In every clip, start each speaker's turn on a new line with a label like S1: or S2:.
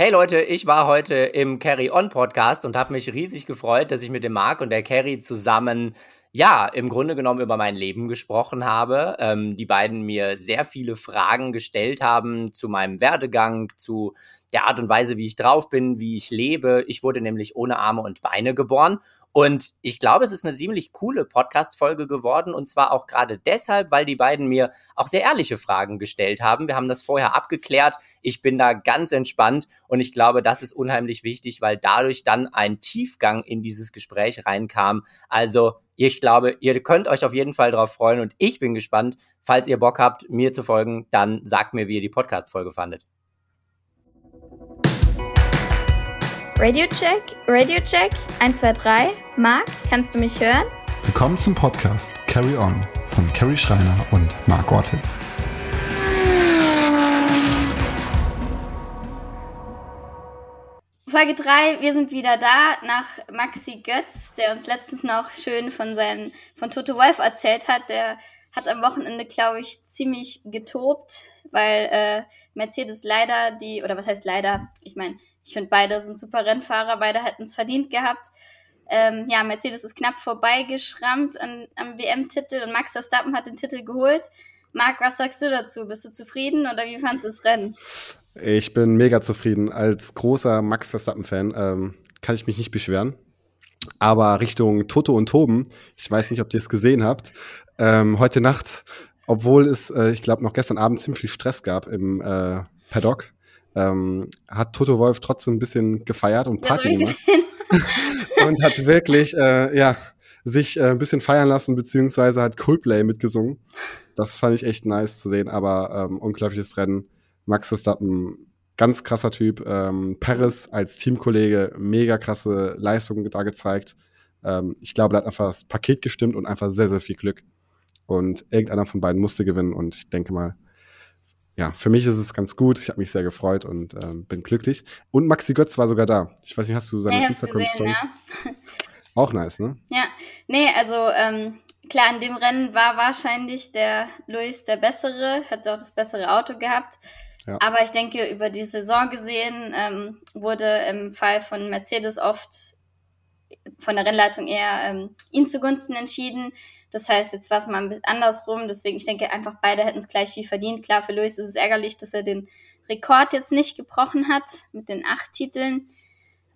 S1: Hey Leute, ich war heute im Carry On Podcast und habe mich riesig gefreut, dass ich mit dem Marc und der Carry zusammen, ja, im Grunde genommen über mein Leben gesprochen habe. Ähm, die beiden mir sehr viele Fragen gestellt haben zu meinem Werdegang, zu der Art und Weise, wie ich drauf bin, wie ich lebe. Ich wurde nämlich ohne Arme und Beine geboren und ich glaube, es ist eine ziemlich coole Podcast-Folge geworden. Und zwar auch gerade deshalb, weil die beiden mir auch sehr ehrliche Fragen gestellt haben. Wir haben das vorher abgeklärt. Ich bin da ganz entspannt. Und ich glaube, das ist unheimlich wichtig, weil dadurch dann ein Tiefgang in dieses Gespräch reinkam. Also, ich glaube, ihr könnt euch auf jeden Fall darauf freuen. Und ich bin gespannt. Falls ihr Bock habt, mir zu folgen, dann sagt mir, wie ihr die Podcast-Folge fandet.
S2: Radio Check, Radio Check, 1, 2, 3. Marc, kannst du mich hören?
S3: Willkommen zum Podcast Carry On von Carrie Schreiner und Marc Ortiz.
S2: Folge 3, wir sind wieder da nach Maxi Götz, der uns letztens noch schön von, seinen, von Toto Wolf erzählt hat. Der hat am Wochenende, glaube ich, ziemlich getobt, weil äh, Mercedes leider die, oder was heißt leider, ich meine, ich finde, beide sind super Rennfahrer, beide hätten es verdient gehabt. Ähm, ja, Mercedes ist knapp vorbeigeschrammt an, am WM-Titel und Max Verstappen hat den Titel geholt. Marc, was sagst du dazu? Bist du zufrieden oder wie fandest du das Rennen?
S4: Ich bin mega zufrieden. Als großer Max Verstappen-Fan ähm, kann ich mich nicht beschweren. Aber Richtung Toto und Toben, ich weiß nicht, ob ihr es gesehen habt, ähm, heute Nacht, obwohl es, äh, ich glaube, noch gestern Abend ziemlich viel Stress gab im äh, Paddock, ähm, hat Toto Wolf trotzdem ein bisschen gefeiert und Party gemacht. und hat wirklich, äh, ja, sich äh, ein bisschen feiern lassen, beziehungsweise hat Coldplay mitgesungen. Das fand ich echt nice zu sehen, aber ähm, unglaubliches Rennen. Max Verstappen, ganz krasser Typ. Ähm, Paris als Teamkollege, mega krasse Leistungen da gezeigt. Ähm, ich glaube, da hat einfach das Paket gestimmt und einfach sehr, sehr viel Glück. Und irgendeiner von beiden musste gewinnen und ich denke mal, ja, für mich ist es ganz gut. Ich habe mich sehr gefreut und ähm, bin glücklich. Und Maxi Götz war sogar da. Ich weiß nicht, hast du seine
S2: ja,
S4: Instagram-Stories? Ja. Auch nice, ne?
S2: Ja, nee, also ähm, klar, in dem Rennen war wahrscheinlich der Luis der Bessere, hat auch das bessere Auto gehabt. Ja. Aber ich denke, über die Saison gesehen ähm, wurde im Fall von Mercedes oft von der Rennleitung eher ähm, ihn zugunsten entschieden. Das heißt, jetzt war es mal ein bisschen andersrum. Deswegen, ich denke einfach, beide hätten es gleich viel verdient. Klar, für Luis ist es ärgerlich, dass er den Rekord jetzt nicht gebrochen hat mit den acht Titeln.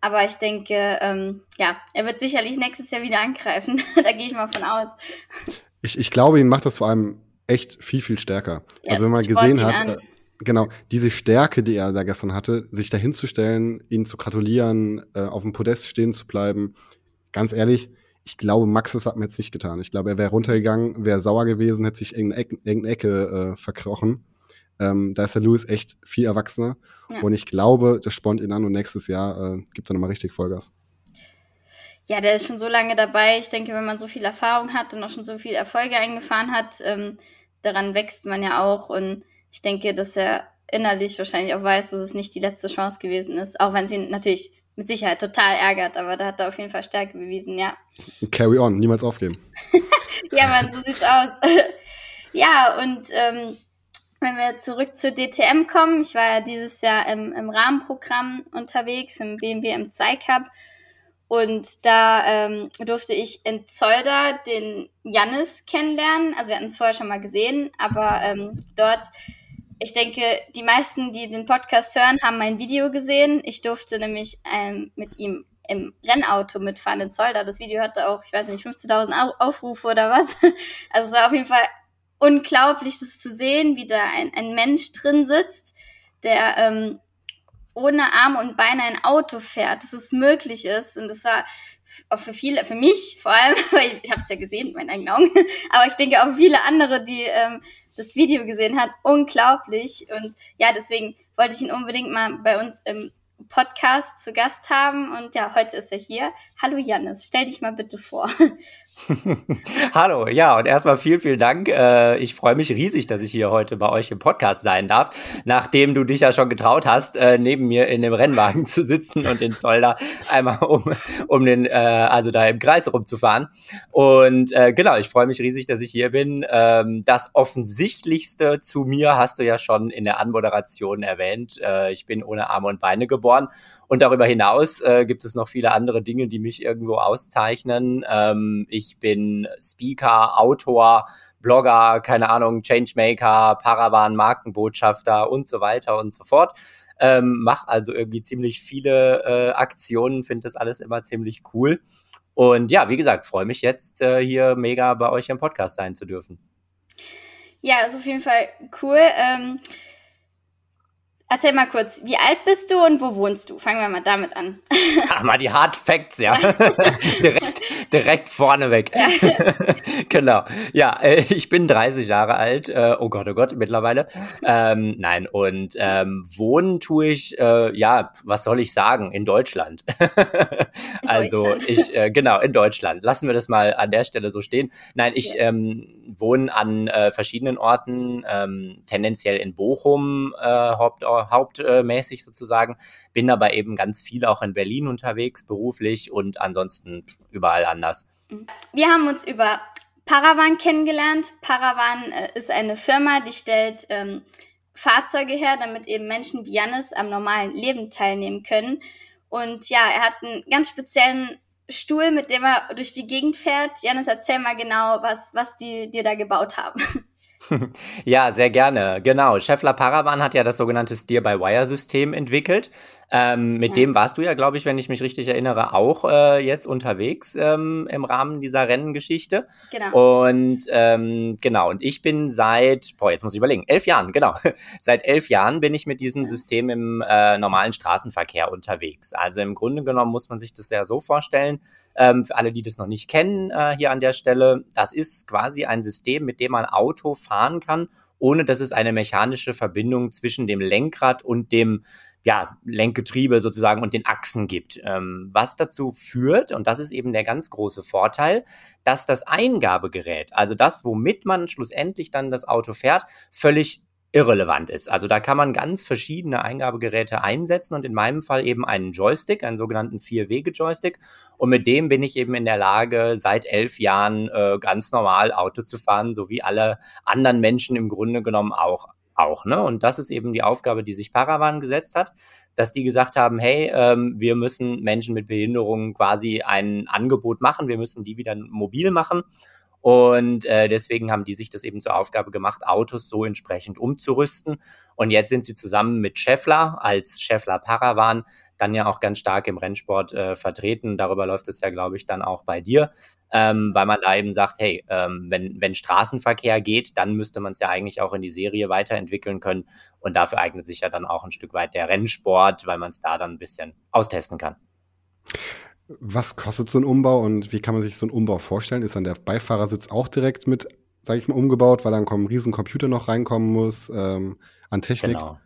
S2: Aber ich denke, ähm, ja, er wird sicherlich nächstes Jahr wieder angreifen. da gehe ich mal von aus.
S4: Ich, ich glaube, ihn macht das vor allem echt viel, viel stärker. Ja, also wenn man gesehen hat, äh, genau, diese Stärke, die er da gestern hatte, sich dahinzustellen, ihn zu gratulieren, äh, auf dem Podest stehen zu bleiben, ganz ehrlich, ich glaube, Max das hat mir jetzt nicht getan. Ich glaube, er wäre runtergegangen, wäre sauer gewesen, hätte sich irgendeine Ecke, irgendeine Ecke äh, verkrochen. Ähm, da ist der Lewis echt viel erwachsener. Ja. Und ich glaube, das spornt ihn an und nächstes Jahr äh, gibt er nochmal richtig Vollgas.
S2: Ja, der ist schon so lange dabei. Ich denke, wenn man so viel Erfahrung hat und auch schon so viele Erfolge eingefahren hat, ähm, daran wächst man ja auch. Und ich denke, dass er innerlich wahrscheinlich auch weiß, dass es nicht die letzte Chance gewesen ist. Auch wenn sie natürlich mit Sicherheit total ärgert, aber da hat er auf jeden Fall Stärke bewiesen, ja.
S4: Carry on, niemals aufgeben.
S2: ja, man, so sieht's aus. ja, und ähm, wenn wir zurück zur DTM kommen, ich war ja dieses Jahr im, im Rahmenprogramm unterwegs, im BMW M2 Cup. Und da ähm, durfte ich in Zolder den Jannis kennenlernen. Also wir hatten es vorher schon mal gesehen, aber ähm, dort ich denke, die meisten, die den Podcast hören, haben mein Video gesehen. Ich durfte nämlich ähm, mit ihm im Rennauto mitfahren in Zolder. Das Video hatte auch, ich weiß nicht, 15.000 Aufrufe oder was. Also es war auf jeden Fall unglaublich, das zu sehen, wie da ein, ein Mensch drin sitzt, der ähm, ohne Arme und Beine ein Auto fährt, dass es möglich ist. Und das war für viele, für mich vor allem, weil ich, ich habe es ja gesehen mit meinen eigenen Augen, aber ich denke auch viele andere, die ähm, das Video gesehen hat, unglaublich. Und ja, deswegen wollte ich ihn unbedingt mal bei uns im Podcast zu Gast haben. Und ja, heute ist er hier. Hallo Janis, stell dich mal bitte vor.
S1: Hallo, ja, und erstmal vielen, vielen Dank. Äh, ich freue mich riesig, dass ich hier heute bei euch im Podcast sein darf, nachdem du dich ja schon getraut hast, äh, neben mir in dem Rennwagen zu sitzen und den Zoll da einmal um, um den, äh, also da im Kreis rumzufahren. Und genau, ich freue mich riesig, dass ich hier bin. Ähm, das Offensichtlichste zu mir hast du ja schon in der Anmoderation erwähnt. Äh, ich bin ohne Arme und Beine geboren und darüber hinaus äh, gibt es noch viele andere Dinge, die mich irgendwo auszeichnen. Ähm, ich bin Speaker, Autor, Blogger, keine Ahnung, Changemaker, Paravan, Markenbotschafter und so weiter und so fort. Ähm, mach also irgendwie ziemlich viele äh, Aktionen, finde das alles immer ziemlich cool. Und ja, wie gesagt, freue mich jetzt äh, hier mega bei euch im Podcast sein zu dürfen.
S2: Ja, ist auf jeden Fall cool. Ähm Erzähl mal kurz, wie alt bist du und wo wohnst du? Fangen wir mal damit an.
S1: Ach, mal die Hard Facts, ja. direkt, direkt vorneweg. Ja. genau. Ja, äh, ich bin 30 Jahre alt. Äh, oh Gott, oh Gott, mittlerweile. Ähm, nein, und ähm, wohnen tue ich, äh, ja, was soll ich sagen, in Deutschland. in also Deutschland. ich, äh, genau, in Deutschland. Lassen wir das mal an der Stelle so stehen. Nein, ich ja. ähm, wohne an äh, verschiedenen Orten, ähm, tendenziell in Bochum, äh, Hauptort hauptmäßig sozusagen, bin aber eben ganz viel auch in Berlin unterwegs, beruflich und ansonsten überall anders.
S2: Wir haben uns über Paravan kennengelernt. Paravan äh, ist eine Firma, die stellt ähm, Fahrzeuge her, damit eben Menschen wie Janis am normalen Leben teilnehmen können. Und ja, er hat einen ganz speziellen Stuhl, mit dem er durch die Gegend fährt. Janis, erzähl mal genau, was, was die dir da gebaut haben.
S1: Ja, sehr gerne. Genau. Scheffler Paravan hat ja das sogenannte Steer-by-Wire-System entwickelt. Ähm, mit ja. dem warst du ja, glaube ich, wenn ich mich richtig erinnere, auch äh, jetzt unterwegs ähm, im Rahmen dieser Rennengeschichte. Genau. Und ähm, genau, und ich bin seit, boah, jetzt muss ich überlegen, elf Jahren, genau. seit elf Jahren bin ich mit diesem System im äh, normalen Straßenverkehr unterwegs. Also im Grunde genommen muss man sich das ja so vorstellen, ähm, für alle, die das noch nicht kennen, äh, hier an der Stelle, das ist quasi ein System, mit dem man Auto fahren kann, ohne dass es eine mechanische Verbindung zwischen dem Lenkrad und dem ja, Lenkgetriebe sozusagen und den Achsen gibt. Ähm, was dazu führt, und das ist eben der ganz große Vorteil, dass das Eingabegerät, also das, womit man schlussendlich dann das Auto fährt, völlig irrelevant ist. Also da kann man ganz verschiedene Eingabegeräte einsetzen und in meinem Fall eben einen Joystick, einen sogenannten Vier-Wege-Joystick. Und mit dem bin ich eben in der Lage, seit elf Jahren äh, ganz normal Auto zu fahren, so wie alle anderen Menschen im Grunde genommen auch auch. Ne? Und das ist eben die Aufgabe, die sich Paravan gesetzt hat, dass die gesagt haben, hey, ähm, wir müssen Menschen mit Behinderungen quasi ein Angebot machen, wir müssen die wieder mobil machen. Und äh, deswegen haben die sich das eben zur Aufgabe gemacht, Autos so entsprechend umzurüsten. Und jetzt sind sie zusammen mit Scheffler als Scheffler Paravan dann ja auch ganz stark im Rennsport äh, vertreten. Darüber läuft es ja, glaube ich, dann auch bei dir, ähm, weil man da eben sagt, hey, ähm, wenn, wenn Straßenverkehr geht, dann müsste man es ja eigentlich auch in die Serie weiterentwickeln können. Und dafür eignet sich ja dann auch ein Stück weit der Rennsport, weil man es da dann ein bisschen austesten kann.
S4: Was kostet so ein Umbau und wie kann man sich so einen Umbau vorstellen? Ist dann der Beifahrersitz auch direkt mit, sage ich mal, umgebaut, weil dann ein riesen Computer noch reinkommen muss ähm, an Technik?
S1: Genau.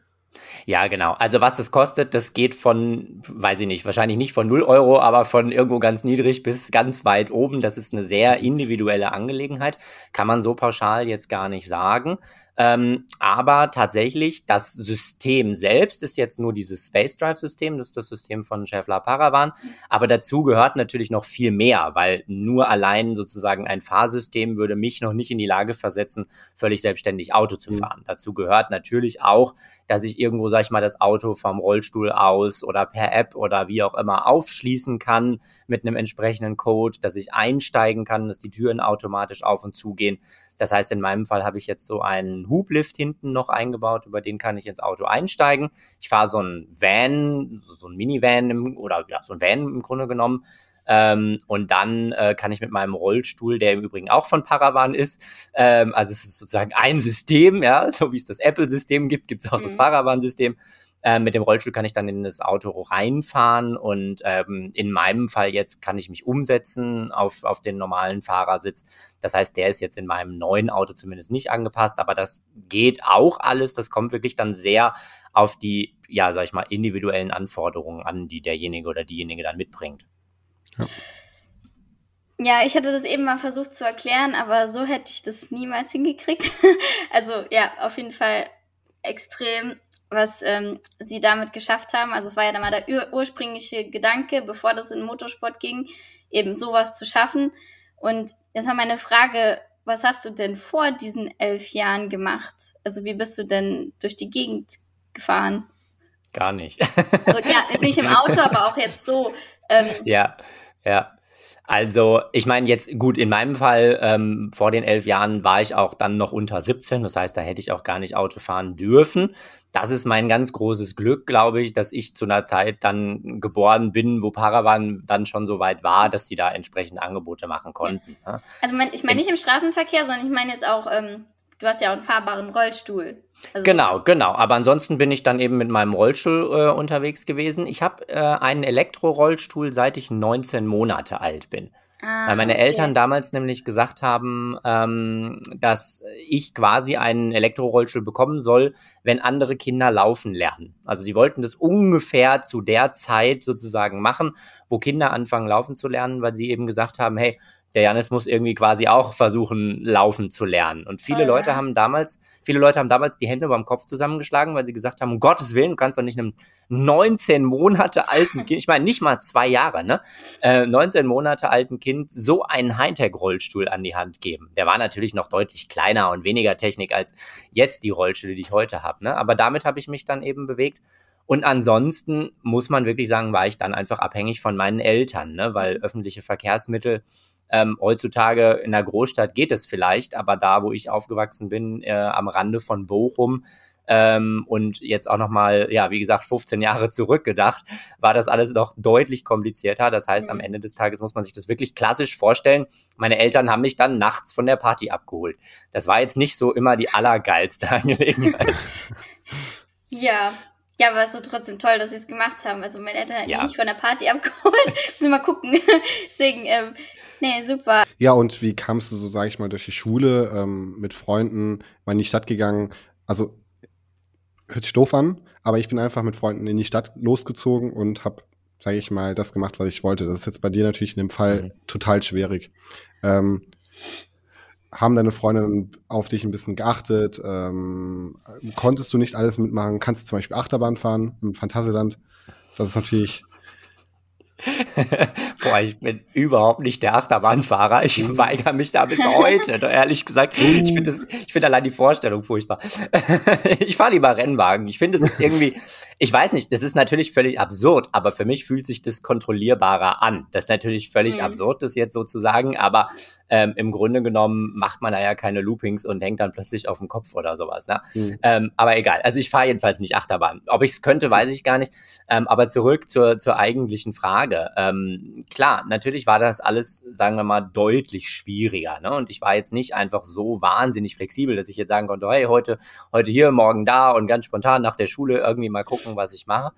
S1: Ja, genau. Also was es kostet, das geht von, weiß ich nicht, wahrscheinlich nicht von 0 Euro, aber von irgendwo ganz niedrig bis ganz weit oben. Das ist eine sehr individuelle Angelegenheit. Kann man so pauschal jetzt gar nicht sagen. Ähm, aber tatsächlich, das System selbst ist jetzt nur dieses Space Drive System, das ist das System von Scheffler Paravan. Aber dazu gehört natürlich noch viel mehr, weil nur allein sozusagen ein Fahrsystem würde mich noch nicht in die Lage versetzen, völlig selbstständig Auto zu mhm. fahren. Mhm. Dazu gehört natürlich auch, dass ich irgendwo, sag ich mal, das Auto vom Rollstuhl aus oder per App oder wie auch immer aufschließen kann mit einem entsprechenden Code, dass ich einsteigen kann, dass die Türen automatisch auf und zu gehen. Das heißt, in meinem Fall habe ich jetzt so einen Hublift hinten noch eingebaut, über den kann ich ins Auto einsteigen. Ich fahre so ein Van, so ein Minivan im, oder ja, so ein Van im Grunde genommen. Ähm, und dann äh, kann ich mit meinem Rollstuhl, der im Übrigen auch von Paravan ist, ähm, also es ist sozusagen ein System, ja, so wie es das Apple-System gibt, gibt es auch mhm. das Paravan-System. Ähm, mit dem Rollstuhl kann ich dann in das Auto reinfahren und ähm, in meinem Fall jetzt kann ich mich umsetzen auf, auf den normalen Fahrersitz. Das heißt, der ist jetzt in meinem neuen Auto zumindest nicht angepasst, aber das geht auch alles. Das kommt wirklich dann sehr auf die ja, sag ich mal, individuellen Anforderungen an, die derjenige oder diejenige dann mitbringt.
S2: Ja. Ja, ich hatte das eben mal versucht zu erklären, aber so hätte ich das niemals hingekriegt. also ja, auf jeden Fall extrem, was ähm, sie damit geschafft haben. Also es war ja dann mal der ur ursprüngliche Gedanke, bevor das in Motorsport ging, eben sowas zu schaffen. Und jetzt war meine Frage, was hast du denn vor diesen elf Jahren gemacht? Also wie bist du denn durch die Gegend gefahren?
S1: Gar nicht.
S2: also klar, jetzt nicht im Auto, aber auch jetzt so.
S1: Ähm, ja, ja. Also, ich meine, jetzt gut, in meinem Fall, ähm, vor den elf Jahren war ich auch dann noch unter 17. Das heißt, da hätte ich auch gar nicht Auto fahren dürfen. Das ist mein ganz großes Glück, glaube ich, dass ich zu einer Zeit dann geboren bin, wo Paravan dann schon so weit war, dass sie da entsprechend Angebote machen konnten.
S2: Ja. Also, ich meine nicht im Straßenverkehr, sondern ich meine jetzt auch, ähm, du hast ja auch einen fahrbaren Rollstuhl.
S1: Also genau, genau. Aber ansonsten bin ich dann eben mit meinem Rollstuhl äh, unterwegs gewesen. Ich habe äh, einen Elektrorollstuhl, seit ich 19 Monate alt bin. Ah, Weil meine okay. Eltern damals nämlich gesagt haben, ähm, dass ich quasi einen Elektrorollstuhl bekommen soll, wenn andere Kinder laufen lernen. Also sie wollten das ungefähr zu der Zeit sozusagen machen, wo Kinder anfangen laufen zu lernen, weil sie eben gesagt haben, hey, der Janis muss irgendwie quasi auch versuchen, laufen zu lernen. Und viele oh, Leute ja. haben damals, viele Leute haben damals die Hände über dem Kopf zusammengeschlagen, weil sie gesagt haben, um Gottes Willen, du kannst doch nicht einem 19 Monate alten Kind, ich meine nicht mal zwei Jahre, ne, äh, 19 Monate alten Kind so einen Hightech-Rollstuhl an die Hand geben. Der war natürlich noch deutlich kleiner und weniger Technik als jetzt die Rollstühle, die ich heute habe, ne. Aber damit habe ich mich dann eben bewegt. Und ansonsten muss man wirklich sagen, war ich dann einfach abhängig von meinen Eltern, ne? weil öffentliche Verkehrsmittel ähm, heutzutage in der Großstadt geht es vielleicht, aber da, wo ich aufgewachsen bin, äh, am Rande von Bochum, ähm, und jetzt auch nochmal, ja, wie gesagt, 15 Jahre zurückgedacht, war das alles noch deutlich komplizierter. Das heißt, am mhm. Ende des Tages muss man sich das wirklich klassisch vorstellen. Meine Eltern haben mich dann nachts von der Party abgeholt. Das war jetzt nicht so immer die allergeilste Angelegenheit.
S2: Ja, ja, aber es ist so trotzdem toll, dass sie es gemacht haben. Also meine Eltern haben ja. mich nicht von der Party abgeholt. Müssen wir mal gucken. Deswegen, ähm, nee, super.
S4: Ja, und wie kamst du so, sag ich mal, durch die Schule ähm, mit Freunden mal in die Stadt gegangen? Also, hört sich doof an, aber ich bin einfach mit Freunden in die Stadt losgezogen und habe, sage ich mal, das gemacht, was ich wollte. Das ist jetzt bei dir natürlich in dem Fall mhm. total schwierig. Ähm, haben deine Freunde auf dich ein bisschen geachtet? Ähm, konntest du nicht alles mitmachen? Kannst du zum Beispiel Achterbahn fahren im Phantasialand? Das ist natürlich
S1: Boah, ich bin überhaupt nicht der Achterbahnfahrer. Ich uh. weigere mich da bis heute. ehrlich gesagt, ich finde ich finde allein die Vorstellung furchtbar. ich fahre lieber Rennwagen. Ich finde, es ist irgendwie, ich weiß nicht, das ist natürlich völlig absurd, aber für mich fühlt sich das kontrollierbarer an. Das ist natürlich völlig mhm. absurd, das jetzt sozusagen, aber ähm, im Grunde genommen macht man da ja keine Loopings und hängt dann plötzlich auf dem Kopf oder sowas. Ne? Mhm. Ähm, aber egal. Also ich fahre jedenfalls nicht Achterbahn. Ob ich es könnte, weiß ich gar nicht. Ähm, aber zurück zur, zur eigentlichen Frage. Ähm, klar, natürlich war das alles, sagen wir mal, deutlich schwieriger. Ne? Und ich war jetzt nicht einfach so wahnsinnig flexibel, dass ich jetzt sagen konnte, hey, heute, heute hier, morgen da und ganz spontan nach der Schule irgendwie mal gucken, was ich mache.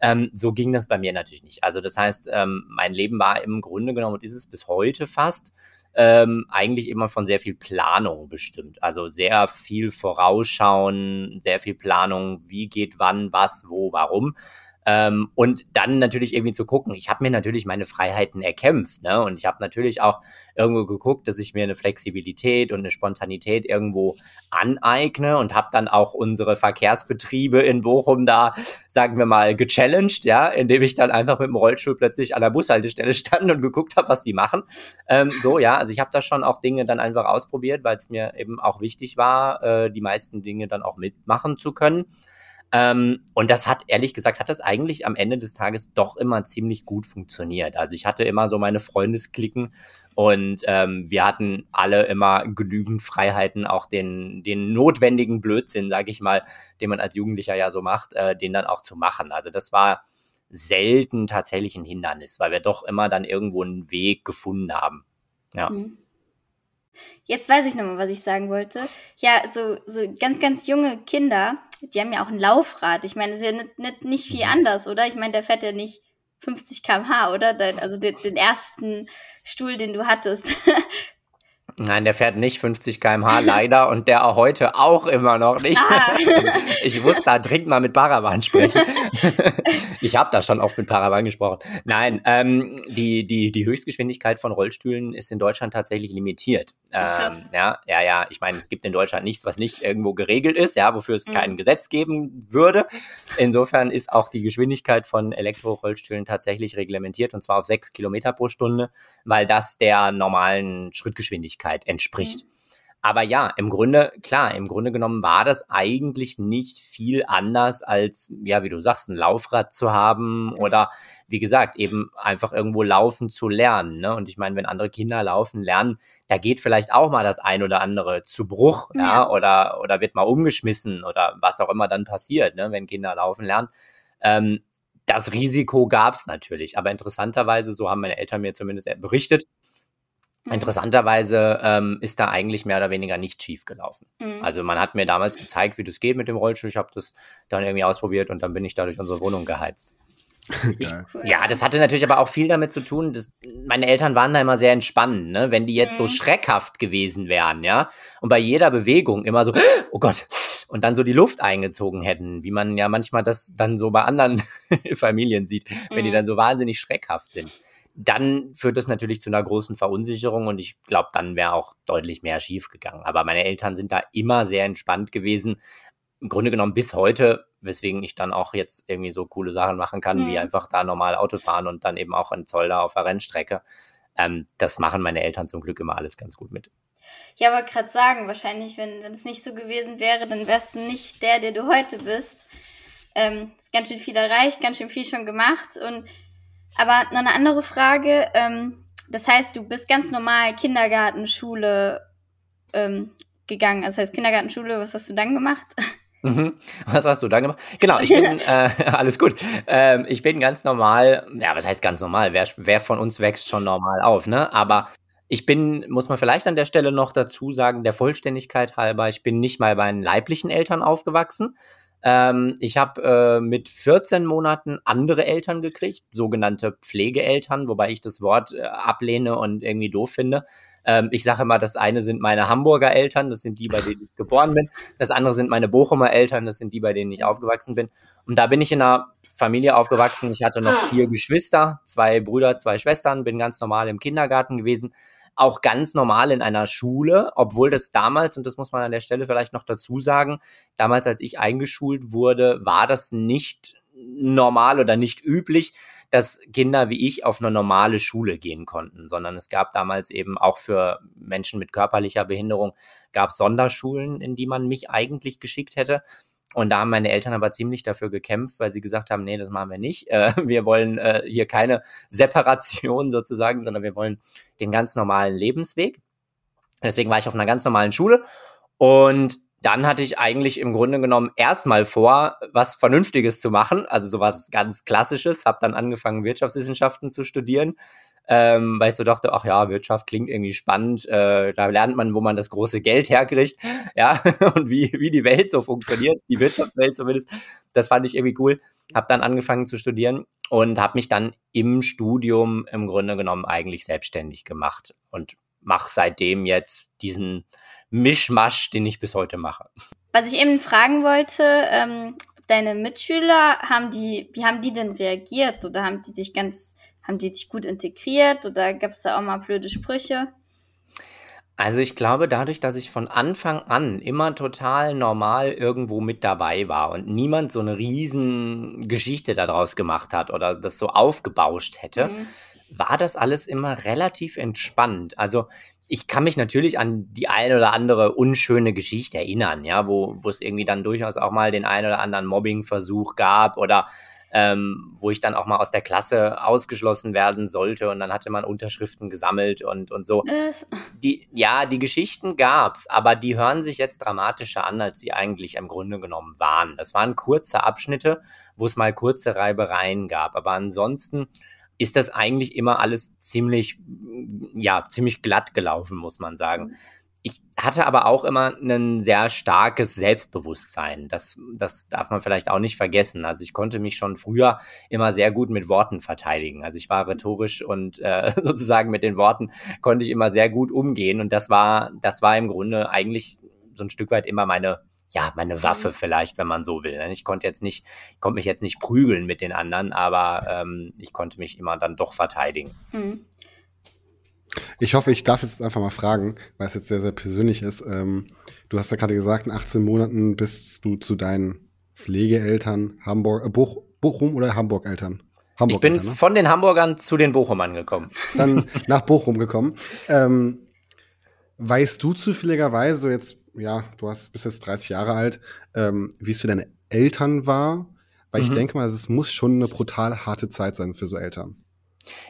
S1: Ähm, so ging das bei mir natürlich nicht. Also das heißt, ähm, mein Leben war im Grunde genommen und ist es bis heute fast ähm, eigentlich immer von sehr viel Planung bestimmt. Also sehr viel Vorausschauen, sehr viel Planung, wie geht wann, was, wo, warum. Ähm, und dann natürlich irgendwie zu gucken, ich habe mir natürlich meine Freiheiten erkämpft, ne? Und ich habe natürlich auch irgendwo geguckt, dass ich mir eine Flexibilität und eine Spontanität irgendwo aneigne und habe dann auch unsere Verkehrsbetriebe in Bochum da, sagen wir mal, gechallenged, ja, indem ich dann einfach mit dem Rollstuhl plötzlich an der Bushaltestelle stand und geguckt habe, was die machen. Ähm, so, ja, also ich habe da schon auch Dinge dann einfach ausprobiert, weil es mir eben auch wichtig war, äh, die meisten Dinge dann auch mitmachen zu können. Ähm, und das hat, ehrlich gesagt, hat das eigentlich am Ende des Tages doch immer ziemlich gut funktioniert. Also ich hatte immer so meine Freundesklicken und ähm, wir hatten alle immer genügend Freiheiten, auch den, den notwendigen Blödsinn, sage ich mal, den man als Jugendlicher ja so macht, äh, den dann auch zu machen. Also das war selten tatsächlich ein Hindernis, weil wir doch immer dann irgendwo einen Weg gefunden haben. Ja. Mhm.
S2: Jetzt weiß ich nochmal, was ich sagen wollte. Ja, so, so ganz, ganz junge Kinder, die haben ja auch ein Laufrad. Ich meine, das ist ja nicht, nicht, nicht viel anders, oder? Ich meine, der fährt ja nicht 50 km/h, oder? also den, den, ersten Stuhl, den du hattest.
S1: Nein, der fährt nicht 50 km/h leider und der auch heute auch immer noch nicht. Ah. Ich muss da dringend mal mit Paravan sprechen. Ich habe da schon oft mit Paravan gesprochen. Nein, ähm, die, die, die Höchstgeschwindigkeit von Rollstühlen ist in Deutschland tatsächlich limitiert. Ähm, ja, ja, ja. Ich meine, es gibt in Deutschland nichts, was nicht irgendwo geregelt ist, ja, wofür es mhm. kein Gesetz geben würde. Insofern ist auch die Geschwindigkeit von Elektrorollstühlen tatsächlich reglementiert und zwar auf sechs Kilometer pro Stunde, weil das der normalen Schrittgeschwindigkeit entspricht. Mhm. Aber ja, im Grunde, klar, im Grunde genommen war das eigentlich nicht viel anders als, ja, wie du sagst, ein Laufrad zu haben oder wie gesagt, eben einfach irgendwo laufen zu lernen. Ne? Und ich meine, wenn andere Kinder laufen lernen, da geht vielleicht auch mal das ein oder andere zu Bruch, ja, ja oder, oder wird mal umgeschmissen oder was auch immer dann passiert, ne, wenn Kinder laufen lernen. Ähm, das Risiko gab es natürlich, aber interessanterweise, so haben meine Eltern mir zumindest berichtet, Mhm. Interessanterweise ähm, ist da eigentlich mehr oder weniger nicht schief gelaufen. Mhm. Also man hat mir damals gezeigt, wie das geht mit dem Rollstuhl. Ich habe das dann irgendwie ausprobiert und dann bin ich da durch unsere Wohnung geheizt. Ich, ja, das hatte natürlich aber auch viel damit zu tun, dass meine Eltern waren da immer sehr entspannend, ne? Wenn die jetzt mhm. so schreckhaft gewesen wären, ja, und bei jeder Bewegung immer so, oh Gott, und dann so die Luft eingezogen hätten, wie man ja manchmal das dann so bei anderen Familien sieht, wenn die mhm. dann so wahnsinnig schreckhaft sind dann führt das natürlich zu einer großen Verunsicherung und ich glaube, dann wäre auch deutlich mehr schief gegangen. Aber meine Eltern sind da immer sehr entspannt gewesen. Im Grunde genommen bis heute, weswegen ich dann auch jetzt irgendwie so coole Sachen machen kann, mhm. wie einfach da normal Auto fahren und dann eben auch ein Zoll da auf der Rennstrecke. Ähm, das machen meine Eltern zum Glück immer alles ganz gut mit.
S2: Ja, aber gerade sagen, wahrscheinlich, wenn, wenn es nicht so gewesen wäre, dann wärst du nicht der, der du heute bist. Ähm, ist ganz schön viel erreicht, ganz schön viel schon gemacht und aber noch eine andere Frage. Ähm, das heißt, du bist ganz normal Kindergarten, Schule ähm, gegangen. Das heißt, Kindergarten, Schule, was hast du dann gemacht?
S1: Mhm. Was hast du dann gemacht? Genau, ich bin, äh, alles gut. Ähm, ich bin ganz normal, ja, was heißt ganz normal? Wer, wer von uns wächst schon normal auf, ne? Aber ich bin, muss man vielleicht an der Stelle noch dazu sagen, der Vollständigkeit halber, ich bin nicht mal bei meinen leiblichen Eltern aufgewachsen, ähm, ich habe äh, mit 14 Monaten andere Eltern gekriegt, sogenannte Pflegeeltern, wobei ich das Wort äh, ablehne und irgendwie doof finde. Ähm, ich sage immer, das eine sind meine Hamburger Eltern, das sind die, bei denen ich geboren bin. Das andere sind meine Bochumer Eltern, das sind die, bei denen ich aufgewachsen bin. Und da bin ich in einer Familie aufgewachsen. Ich hatte noch vier Geschwister, zwei Brüder, zwei Schwestern, bin ganz normal im Kindergarten gewesen auch ganz normal in einer Schule, obwohl das damals, und das muss man an der Stelle vielleicht noch dazu sagen, damals, als ich eingeschult wurde, war das nicht normal oder nicht üblich, dass Kinder wie ich auf eine normale Schule gehen konnten, sondern es gab damals eben auch für Menschen mit körperlicher Behinderung gab Sonderschulen, in die man mich eigentlich geschickt hätte. Und da haben meine Eltern aber ziemlich dafür gekämpft, weil sie gesagt haben, nee, das machen wir nicht. Äh, wir wollen äh, hier keine Separation sozusagen, sondern wir wollen den ganz normalen Lebensweg. Deswegen war ich auf einer ganz normalen Schule und dann hatte ich eigentlich im Grunde genommen erstmal vor, was Vernünftiges zu machen, also sowas ganz Klassisches, habe dann angefangen, Wirtschaftswissenschaften zu studieren, ähm, weil ich so dachte, ach ja, Wirtschaft klingt irgendwie spannend, äh, da lernt man, wo man das große Geld herkriegt, ja, und wie, wie die Welt so funktioniert, die Wirtschaftswelt zumindest. Das fand ich irgendwie cool. Habe dann angefangen zu studieren und habe mich dann im Studium im Grunde genommen eigentlich selbstständig gemacht und mache seitdem jetzt diesen Mischmasch, den ich bis heute mache.
S2: Was ich eben fragen wollte, ähm, deine Mitschüler, haben die, wie haben die denn reagiert? Oder haben die dich ganz haben die dich gut integriert oder gab es da auch mal blöde Sprüche?
S1: Also ich glaube, dadurch, dass ich von Anfang an immer total normal irgendwo mit dabei war und niemand so eine riesen Geschichte daraus gemacht hat oder das so aufgebauscht hätte, mhm. war das alles immer relativ entspannt. Also ich kann mich natürlich an die eine oder andere unschöne Geschichte erinnern, ja, wo, wo es irgendwie dann durchaus auch mal den einen oder anderen Mobbingversuch gab oder ähm, wo ich dann auch mal aus der Klasse ausgeschlossen werden sollte und dann hatte man Unterschriften gesammelt und, und so. Die, ja, die Geschichten gab's, aber die hören sich jetzt dramatischer an, als sie eigentlich im Grunde genommen waren. Das waren kurze Abschnitte, wo es mal kurze Reibereien gab, aber ansonsten ist das eigentlich immer alles ziemlich, ja, ziemlich glatt gelaufen, muss man sagen. ich hatte aber auch immer ein sehr starkes Selbstbewusstsein. Das, das darf man vielleicht auch nicht vergessen. Also ich konnte mich schon früher immer sehr gut mit Worten verteidigen. Also ich war rhetorisch und äh, sozusagen mit den Worten konnte ich immer sehr gut umgehen. Und das war, das war im Grunde eigentlich so ein Stück weit immer meine, ja, meine Waffe mhm. vielleicht, wenn man so will. Ne? Ich konnte jetzt nicht, ich konnte mich jetzt nicht prügeln mit den anderen, aber ähm, ich konnte mich immer dann doch verteidigen. Mhm.
S4: Ich hoffe, ich darf jetzt einfach mal fragen, weil es jetzt sehr, sehr persönlich ist. Ähm, du hast ja gerade gesagt, in 18 Monaten bist du zu deinen Pflegeeltern Hamburg, äh, Boch, Bochum oder Hamburg-Eltern?
S1: Hamburg ich bin ne? von den Hamburgern zu den Bochumern gekommen.
S4: Dann nach Bochum gekommen. Ähm, weißt du zufälligerweise, so jetzt, ja, du hast bis jetzt 30 Jahre alt, ähm, wie es für deine Eltern war? Weil mhm. ich denke mal, es muss schon eine brutal harte Zeit sein für so Eltern.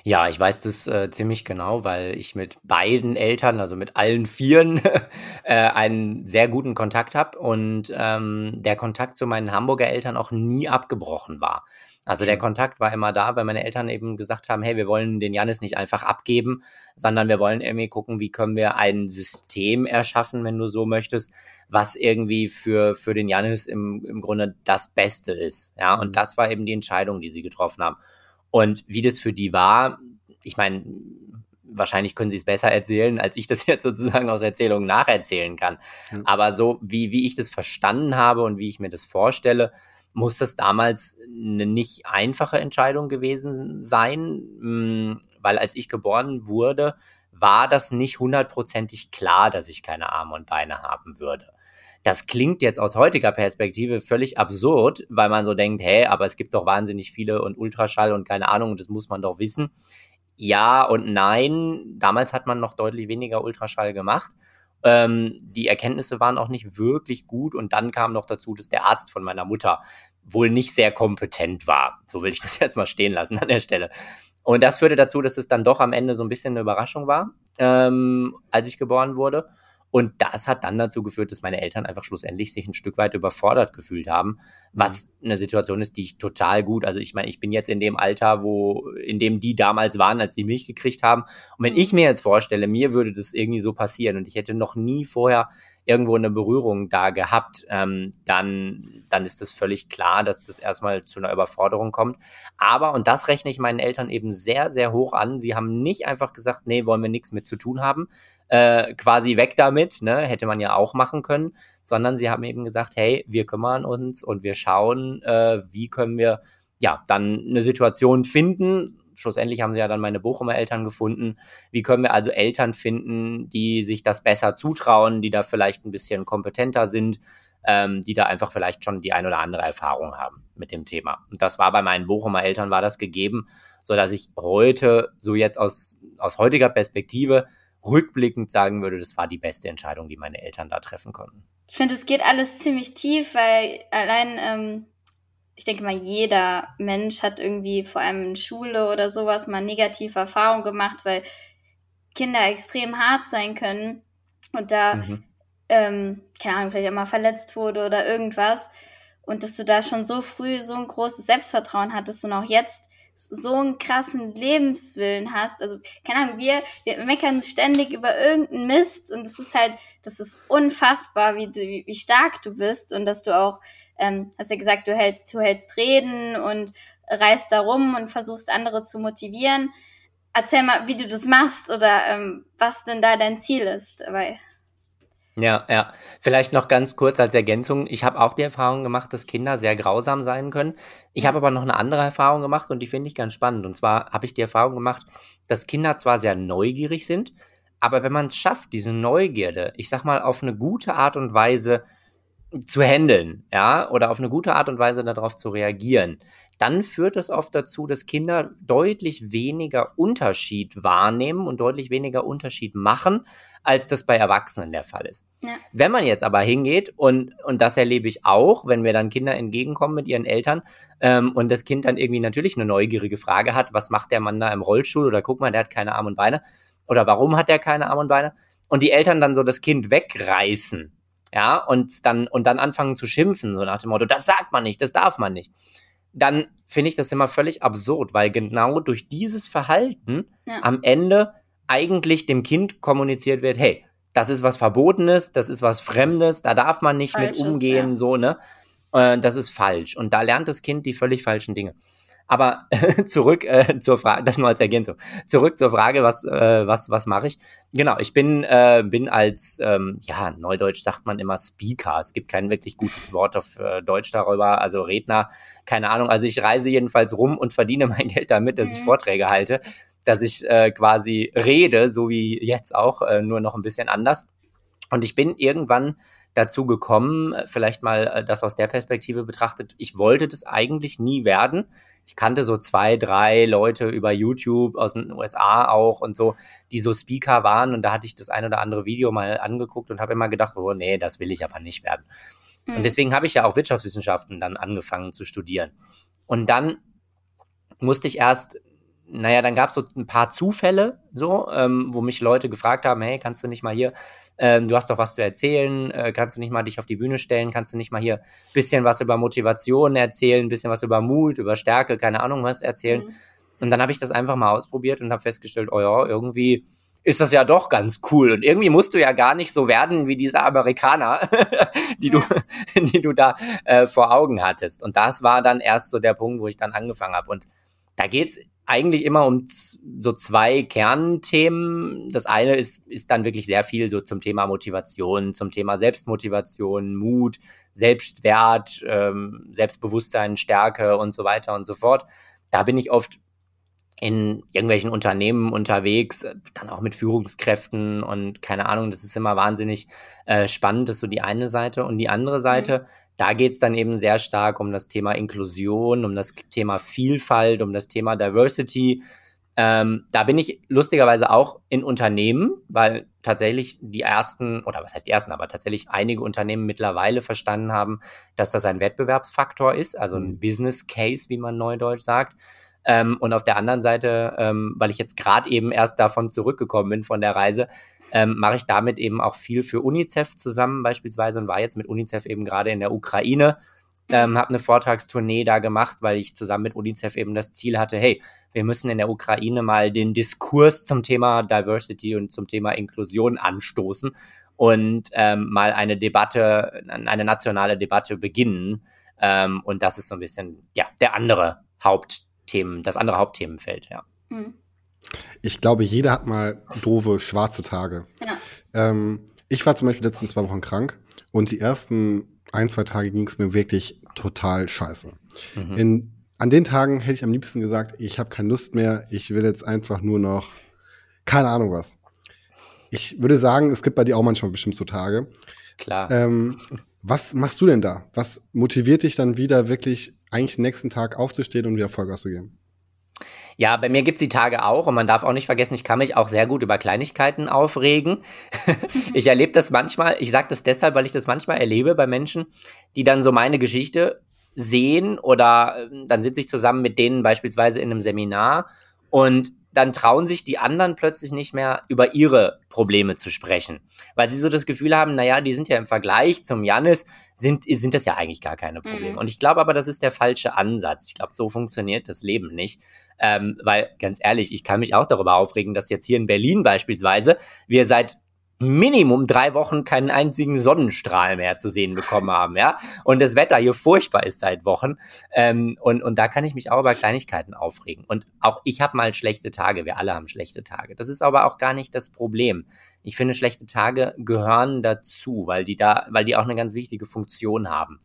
S1: Ja, ich weiß das äh, ziemlich genau, weil ich mit beiden Eltern, also mit allen Vieren, äh, einen sehr guten Kontakt habe und ähm, der Kontakt zu meinen Hamburger Eltern auch nie abgebrochen war. Also der Kontakt war immer da, weil meine Eltern eben gesagt haben, hey, wir wollen den Janis nicht einfach abgeben, sondern wir wollen irgendwie gucken, wie können wir ein System erschaffen, wenn du so möchtest, was irgendwie für, für den Janis im, im Grunde das Beste ist. Ja, und das war eben die Entscheidung, die sie getroffen haben. Und wie das für die war, ich meine, wahrscheinlich können sie es besser erzählen, als ich das jetzt sozusagen aus Erzählungen nacherzählen kann. Mhm. Aber so wie, wie ich das verstanden habe und wie ich mir das vorstelle, muss das damals eine nicht einfache Entscheidung gewesen sein, hm, weil als ich geboren wurde, war das nicht hundertprozentig klar, dass ich keine Arme und Beine haben würde. Das klingt jetzt aus heutiger Perspektive völlig absurd, weil man so denkt, hey, aber es gibt doch wahnsinnig viele und Ultraschall und keine Ahnung, das muss man doch wissen. Ja und nein, damals hat man noch deutlich weniger Ultraschall gemacht. Ähm, die Erkenntnisse waren auch nicht wirklich gut und dann kam noch dazu, dass der Arzt von meiner Mutter wohl nicht sehr kompetent war. So will ich das jetzt mal stehen lassen an der Stelle. Und das führte dazu, dass es dann doch am Ende so ein bisschen eine Überraschung war, ähm, als ich geboren wurde. Und das hat dann dazu geführt, dass meine Eltern einfach schlussendlich sich ein Stück weit überfordert gefühlt haben, was mhm. eine Situation ist, die ich total gut, also ich meine, ich bin jetzt in dem Alter, wo, in dem die damals waren, als sie mich gekriegt haben. Und wenn mhm. ich mir jetzt vorstelle, mir würde das irgendwie so passieren und ich hätte noch nie vorher irgendwo eine Berührung da gehabt, ähm, dann, dann ist es völlig klar, dass das erstmal zu einer Überforderung kommt. Aber, und das rechne ich meinen Eltern eben sehr, sehr hoch an, sie haben nicht einfach gesagt, nee, wollen wir nichts mit zu tun haben, äh, quasi weg damit, ne, hätte man ja auch machen können, sondern sie haben eben gesagt, hey, wir kümmern uns und wir schauen, äh, wie können wir ja dann eine Situation finden, schlussendlich haben sie ja dann meine Bochumer Eltern gefunden. Wie können wir also Eltern finden, die sich das besser zutrauen, die da vielleicht ein bisschen kompetenter sind, ähm, die da einfach vielleicht schon die ein oder andere Erfahrung haben mit dem Thema. Und das war bei meinen Bochumer Eltern war das gegeben, so dass ich heute so jetzt aus aus heutiger Perspektive rückblickend sagen würde, das war die beste Entscheidung, die meine Eltern da treffen konnten.
S2: Ich finde, es geht alles ziemlich tief, weil allein ähm, ich denke mal, jeder Mensch hat irgendwie vor allem in Schule oder sowas mal negative Erfahrungen gemacht, weil Kinder extrem hart sein können und da, mhm. ähm, keine Ahnung, vielleicht auch mal verletzt wurde oder irgendwas. Und dass du da schon so früh so ein großes Selbstvertrauen hattest und auch jetzt so einen krassen Lebenswillen hast. Also, keine Ahnung, wir, wir meckern ständig über irgendeinen Mist und es ist halt, das ist unfassbar, wie, du, wie stark du bist und dass du auch ähm, hast ja gesagt, du hältst, du hältst Reden und reist da rum und versuchst andere zu motivieren. Erzähl mal, wie du das machst oder ähm, was denn da dein Ziel ist dabei.
S1: Ja, ja. Vielleicht noch ganz kurz als Ergänzung. Ich habe auch die Erfahrung gemacht, dass Kinder sehr grausam sein können. Ich habe aber noch eine andere Erfahrung gemacht und die finde ich ganz spannend. Und zwar habe ich die Erfahrung gemacht, dass Kinder zwar sehr neugierig sind, aber wenn man es schafft, diese Neugierde, ich sag mal, auf eine gute Art und Weise zu handeln, ja, oder auf eine gute Art und Weise darauf zu reagieren, dann führt es oft dazu, dass Kinder deutlich weniger Unterschied wahrnehmen und deutlich weniger Unterschied machen, als das bei Erwachsenen der Fall ist. Ja. Wenn man jetzt aber hingeht und, und das erlebe ich auch, wenn wir dann Kinder entgegenkommen mit ihren Eltern ähm, und das Kind dann irgendwie natürlich eine neugierige Frage hat, was macht der Mann da im Rollstuhl oder guck mal, der hat keine Arme und Beine oder warum hat der keine Arme und Beine und die Eltern dann so das Kind wegreißen ja, und dann, und dann anfangen zu schimpfen, so nach dem Motto, das sagt man nicht, das darf man nicht, dann finde ich das immer völlig absurd, weil genau durch dieses Verhalten ja. am Ende eigentlich dem Kind kommuniziert wird, hey, das ist was Verbotenes, das ist was Fremdes, da darf man nicht Falsches, mit umgehen, ja. so, ne? Äh, das ist falsch. Und da lernt das Kind die völlig falschen Dinge. Aber zurück äh, zur Frage, das nur als Ergänzung. Zurück zur Frage, was äh, was was mache ich? Genau, ich bin äh, bin als ähm, ja Neudeutsch sagt man immer Speaker. Es gibt kein wirklich gutes Wort auf äh, Deutsch darüber, also Redner, keine Ahnung. Also ich reise jedenfalls rum und verdiene mein Geld damit, dass ich mhm. Vorträge halte, dass ich äh, quasi rede, so wie jetzt auch, äh, nur noch ein bisschen anders. Und ich bin irgendwann dazu gekommen, vielleicht mal äh, das aus der Perspektive betrachtet, ich wollte das eigentlich nie werden ich kannte so zwei, drei Leute über YouTube aus den USA auch und so, die so Speaker waren und da hatte ich das ein oder andere Video mal angeguckt und habe immer gedacht, oh nee, das will ich aber nicht werden. Mhm. Und deswegen habe ich ja auch Wirtschaftswissenschaften dann angefangen zu studieren. Und dann musste ich erst naja, dann gab es so ein paar Zufälle, so, ähm, wo mich Leute gefragt haben, hey, kannst du nicht mal hier, ähm, du hast doch was zu erzählen, äh, kannst du nicht mal dich auf die Bühne stellen, kannst du nicht mal hier bisschen was über Motivation erzählen, bisschen was über Mut, über Stärke, keine Ahnung was erzählen. Mhm. Und dann habe ich das einfach mal ausprobiert und habe festgestellt, oh ja, irgendwie ist das ja doch ganz cool. Und irgendwie musst du ja gar nicht so werden wie diese Amerikaner, die du, die du da äh, vor Augen hattest. Und das war dann erst so der Punkt, wo ich dann angefangen habe. Und da geht's eigentlich immer um so zwei Kernthemen. Das eine ist, ist dann wirklich sehr viel so zum Thema Motivation, zum Thema Selbstmotivation, Mut, Selbstwert, ähm, Selbstbewusstsein, Stärke und so weiter und so fort. Da bin ich oft in irgendwelchen Unternehmen unterwegs, dann auch mit Führungskräften und keine Ahnung, das ist immer wahnsinnig äh, spannend, das ist so die eine Seite. Und die andere Seite, mhm da geht es dann eben sehr stark um das Thema Inklusion, um das Thema Vielfalt, um das Thema Diversity. Ähm, da bin ich lustigerweise auch in Unternehmen, weil tatsächlich die ersten, oder was heißt die ersten, aber tatsächlich einige Unternehmen mittlerweile verstanden haben, dass das ein Wettbewerbsfaktor ist, also ein mhm. Business Case, wie man neudeutsch sagt. Ähm, und auf der anderen Seite, ähm, weil ich jetzt gerade eben erst davon zurückgekommen bin von der Reise, ähm, mache ich damit eben auch viel für UNICEF zusammen beispielsweise und war jetzt mit UNICEF eben gerade in der Ukraine. Ähm, habe eine Vortragstournee da gemacht, weil ich zusammen mit UNICEF eben das Ziel hatte, hey, wir müssen in der Ukraine mal den Diskurs zum Thema Diversity und zum Thema Inklusion anstoßen und ähm, mal eine Debatte, eine nationale Debatte beginnen. Ähm, und das ist so ein bisschen, ja, der andere Hauptthemen, das andere Hauptthemenfeld, ja. Mhm.
S4: Ich glaube, jeder hat mal doofe, schwarze Tage. Ja. Ähm, ich war zum Beispiel letzten zwei Wochen krank und die ersten ein, zwei Tage ging es mir wirklich total scheiße. Mhm. In, an den Tagen hätte ich am liebsten gesagt, ich habe keine Lust mehr, ich will jetzt einfach nur noch, keine Ahnung was. Ich würde sagen, es gibt bei dir auch manchmal bestimmt so Tage.
S1: Klar.
S4: Ähm, was machst du denn da? Was motiviert dich dann wieder wirklich eigentlich den nächsten Tag aufzustehen und wieder Vollgas zu geben?
S1: Ja, bei mir gibt's die Tage auch und man darf auch nicht vergessen, ich kann mich auch sehr gut über Kleinigkeiten aufregen. ich erlebe das manchmal, ich sage das deshalb, weil ich das manchmal erlebe bei Menschen, die dann so meine Geschichte sehen oder äh, dann sitze ich zusammen mit denen beispielsweise in einem Seminar und dann trauen sich die anderen plötzlich nicht mehr über ihre Probleme zu sprechen, weil sie so das Gefühl haben, naja, die sind ja im Vergleich zum Janis, sind, sind das ja eigentlich gar keine Probleme. Mhm. Und ich glaube aber, das ist der falsche Ansatz. Ich glaube, so funktioniert das Leben nicht. Ähm, weil, ganz ehrlich, ich kann mich auch darüber aufregen, dass jetzt hier in Berlin beispielsweise wir seit Minimum drei Wochen keinen einzigen Sonnenstrahl mehr zu sehen bekommen haben, ja. Und das Wetter hier furchtbar ist seit Wochen. Ähm, und, und da kann ich mich auch über Kleinigkeiten aufregen. Und auch ich habe mal schlechte Tage. Wir alle haben schlechte Tage. Das ist aber auch gar nicht das Problem. Ich finde, schlechte Tage gehören dazu, weil die da, weil die auch eine ganz wichtige Funktion haben.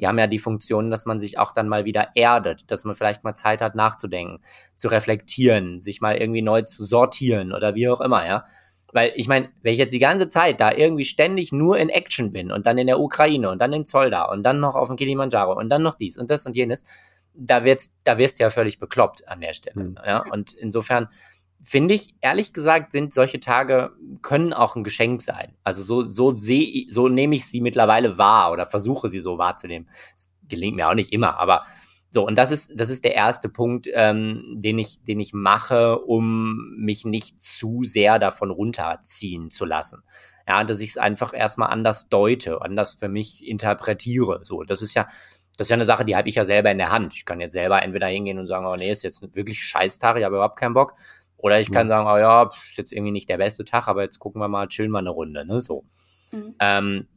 S1: Die haben ja die Funktion, dass man sich auch dann mal wieder erdet, dass man vielleicht mal Zeit hat nachzudenken, zu reflektieren, sich mal irgendwie neu zu sortieren oder wie auch immer, ja. Weil ich meine, wenn ich jetzt die ganze Zeit da irgendwie ständig nur in Action bin und dann in der Ukraine und dann in Zollda und dann noch auf dem Kilimanjaro und dann noch dies und das und jenes, da wird's, da wirst du ja völlig bekloppt an der Stelle. Mhm. Ja? Und insofern finde ich, ehrlich gesagt, sind solche Tage, können auch ein Geschenk sein. Also so, so sehe, so nehme ich sie mittlerweile wahr oder versuche sie so wahrzunehmen. Das gelingt mir auch nicht immer, aber so, und das ist, das ist der erste Punkt, ähm, den ich, den ich mache, um mich nicht zu sehr davon runterziehen zu lassen. Ja, dass ich es einfach erstmal anders deute, anders für mich interpretiere. So, das ist ja, das ist ja eine Sache, die habe ich ja selber in der Hand. Ich kann jetzt selber entweder hingehen und sagen, oh nee, ist jetzt wirklich Scheißtag, ich habe überhaupt keinen Bock. Oder ich kann sagen, oh ja, ist jetzt irgendwie nicht der beste Tag, aber jetzt gucken wir mal, chillen wir eine Runde, ne, so. Mhm. Ähm,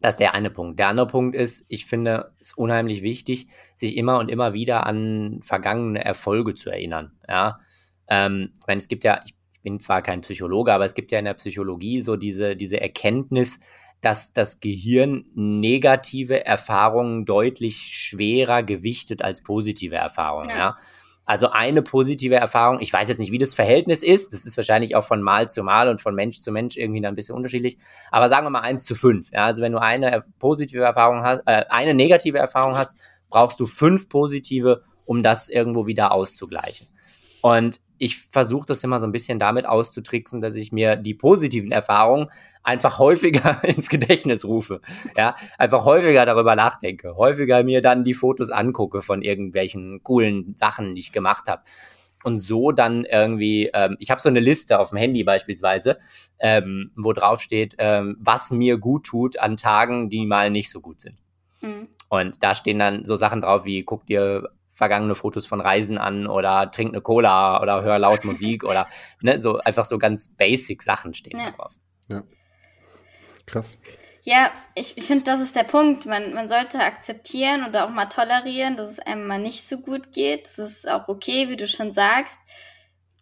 S1: das ist der eine Punkt. Der andere Punkt ist, ich finde es unheimlich wichtig, sich immer und immer wieder an vergangene Erfolge zu erinnern. Ja, ähm, ich meine, es gibt ja, ich bin zwar kein Psychologe, aber es gibt ja in der Psychologie so diese, diese Erkenntnis, dass das Gehirn negative Erfahrungen deutlich schwerer gewichtet als positive Erfahrungen. Ja. ja. Also eine positive Erfahrung, ich weiß jetzt nicht, wie das Verhältnis ist, das ist wahrscheinlich auch von Mal zu Mal und von Mensch zu Mensch irgendwie dann ein bisschen unterschiedlich, aber sagen wir mal eins zu fünf. Ja, also wenn du eine positive Erfahrung hast, äh, eine negative Erfahrung hast, brauchst du fünf positive, um das irgendwo wieder auszugleichen. Und ich versuche das immer so ein bisschen damit auszutricksen, dass ich mir die positiven Erfahrungen einfach häufiger ins Gedächtnis rufe. Ja, einfach häufiger darüber nachdenke, häufiger mir dann die Fotos angucke von irgendwelchen coolen Sachen, die ich gemacht habe. Und so dann irgendwie, ähm, ich habe so eine Liste auf dem Handy beispielsweise, ähm, wo drauf steht, ähm, was mir gut tut an Tagen, die mal nicht so gut sind. Mhm. Und da stehen dann so Sachen drauf wie, guck dir vergangene Fotos von Reisen an oder trink eine Cola oder hör laut Musik oder ne, so einfach so ganz basic Sachen stehen ja. drauf.
S4: Ja. Krass.
S2: Ja, ich, ich finde, das ist der Punkt. Man, man sollte akzeptieren oder auch mal tolerieren, dass es einem mal nicht so gut geht. Das ist auch okay, wie du schon sagst.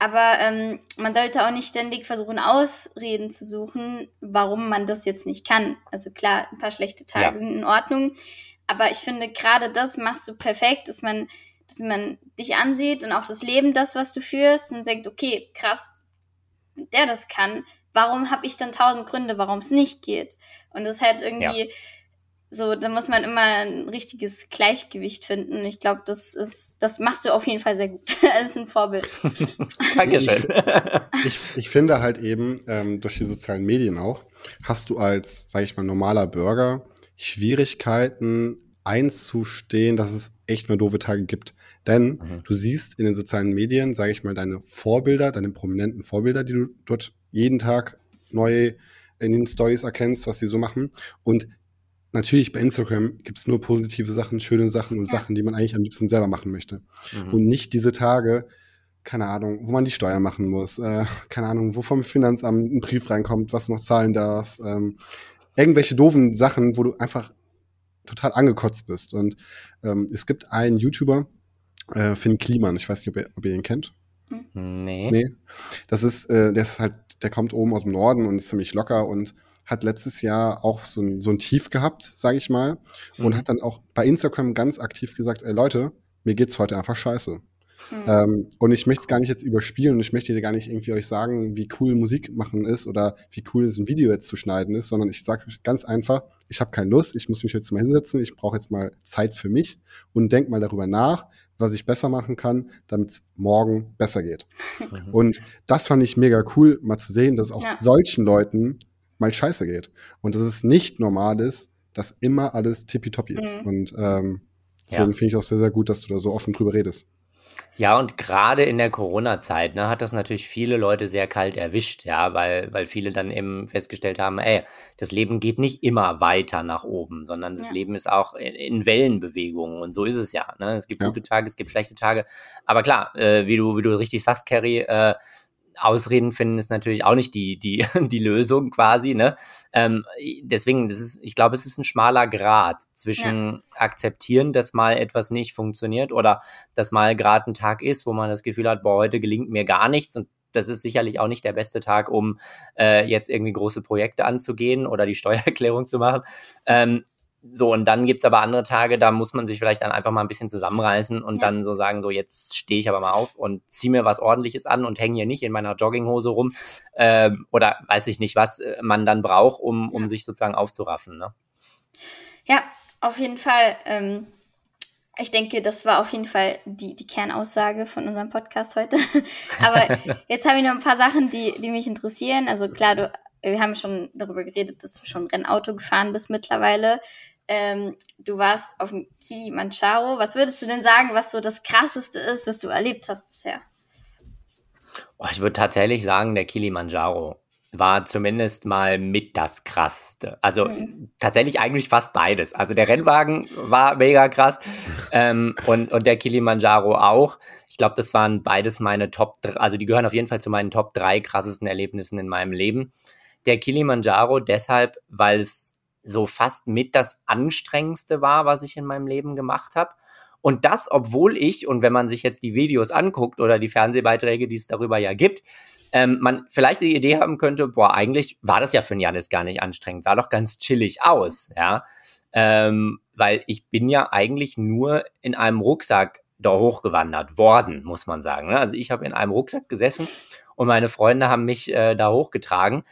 S2: Aber ähm, man sollte auch nicht ständig versuchen, Ausreden zu suchen, warum man das jetzt nicht kann. Also klar, ein paar schlechte Tage ja. sind in Ordnung. Aber ich finde, gerade das machst du perfekt, dass man, dass man dich ansieht und auch das Leben, das, was du führst, und sagt, okay, krass, der das kann, warum habe ich dann tausend Gründe, warum es nicht geht? Und das ist halt irgendwie ja. so, da muss man immer ein richtiges Gleichgewicht finden. Ich glaube, das ist, das machst du auf jeden Fall sehr gut. das ist ein Vorbild.
S1: Dankeschön.
S4: ich, ich finde halt eben, ähm, durch die sozialen Medien auch, hast du als, sage ich mal, normaler Bürger Schwierigkeiten einzustehen, dass es echt nur doofe Tage gibt. Denn mhm. du siehst in den sozialen Medien, sage ich mal, deine Vorbilder, deine prominenten Vorbilder, die du dort jeden Tag neu in den Stories erkennst, was sie so machen. Und natürlich bei Instagram gibt es nur positive Sachen, schöne Sachen und ja. Sachen, die man eigentlich am liebsten selber machen möchte. Mhm. Und nicht diese Tage, keine Ahnung, wo man die Steuern machen muss, äh, keine Ahnung, wo vom Finanzamt ein Brief reinkommt, was du noch zahlen darfst, ähm, irgendwelche doofen Sachen, wo du einfach total angekotzt bist. Und ähm, es gibt einen YouTuber, äh, Finn Kliman, ich weiß nicht, ob ihr, ob ihr ihn kennt.
S1: Nee.
S4: Nee. Das ist, äh, der ist halt, der kommt oben aus dem Norden und ist ziemlich locker und hat letztes Jahr auch so ein, so ein Tief gehabt, sage ich mal, und mhm. hat dann auch bei Instagram ganz aktiv gesagt, ey Leute, mir geht's heute einfach scheiße. Mhm. Ähm, und ich möchte es gar nicht jetzt überspielen und ich möchte dir gar nicht irgendwie euch sagen, wie cool Musik machen ist oder wie cool es ein Video jetzt zu schneiden ist, sondern ich sage ganz einfach, ich habe keine Lust, ich muss mich jetzt mal hinsetzen, ich brauche jetzt mal Zeit für mich und denk mal darüber nach, was ich besser machen kann, damit es morgen besser geht. Mhm. Und das fand ich mega cool, mal zu sehen, dass auch ja. solchen Leuten mal scheiße geht. Und dass es nicht normal ist, dass immer alles tippitoppi ist. Mhm. Und ähm, deswegen ja. finde ich auch sehr, sehr gut, dass du da so offen drüber redest.
S1: Ja, und gerade in der Corona-Zeit ne, hat das natürlich viele Leute sehr kalt erwischt, ja, weil, weil viele dann eben festgestellt haben, ey, das Leben geht nicht immer weiter nach oben, sondern das ja. Leben ist auch in, in, Wellenbewegungen und so ist es ja. Ne? Es gibt ja. gute Tage, es gibt schlechte Tage. Aber klar, äh, wie du, wie du richtig sagst, Carrie, äh, Ausreden finden ist natürlich auch nicht die, die, die Lösung quasi, ne? Ähm, deswegen, das ist, ich glaube, es ist ein schmaler Grad zwischen ja. akzeptieren, dass mal etwas nicht funktioniert oder dass mal gerade ein Tag ist, wo man das Gefühl hat, boah, heute gelingt mir gar nichts und das ist sicherlich auch nicht der beste Tag, um äh, jetzt irgendwie große Projekte anzugehen oder die Steuererklärung zu machen. Ähm, so, und dann gibt's aber andere Tage, da muss man sich vielleicht dann einfach mal ein bisschen zusammenreißen und ja. dann so sagen, so jetzt stehe ich aber mal auf und zieh mir was ordentliches an und hänge hier nicht in meiner Jogginghose rum. Ähm, oder weiß ich nicht, was äh, man dann braucht, um, um ja. sich sozusagen aufzuraffen. Ne?
S2: Ja, auf jeden Fall. Ähm, ich denke, das war auf jeden Fall die, die Kernaussage von unserem Podcast heute. aber jetzt habe ich noch ein paar Sachen, die, die mich interessieren. Also klar, du, wir haben schon darüber geredet, dass du schon Rennauto gefahren bist mittlerweile. Ähm, du warst auf dem Kilimanjaro. Was würdest du denn sagen, was so das Krasseste ist, was du erlebt hast bisher?
S1: Oh, ich würde tatsächlich sagen, der Kilimanjaro. war zumindest mal mit das krasseste. Also mhm. tatsächlich eigentlich fast beides. Also der Rennwagen war mega krass ähm, und, und der Kilimanjaro auch. Ich glaube, das waren beides meine Top, also die gehören auf jeden Fall zu meinen Top drei krassesten Erlebnissen in meinem Leben. Der Kilimanjaro deshalb, weil es so fast mit das anstrengendste war, was ich in meinem Leben gemacht habe. Und das, obwohl ich, und wenn man sich jetzt die Videos anguckt oder die Fernsehbeiträge, die es darüber ja gibt, ähm, man vielleicht die Idee haben könnte, boah, eigentlich war das ja für Janis gar nicht anstrengend, sah doch ganz chillig aus, ja. Ähm, weil ich bin ja eigentlich nur in einem Rucksack da hochgewandert worden, muss man sagen. Ne? Also ich habe in einem Rucksack gesessen und meine Freunde haben mich äh, da hochgetragen.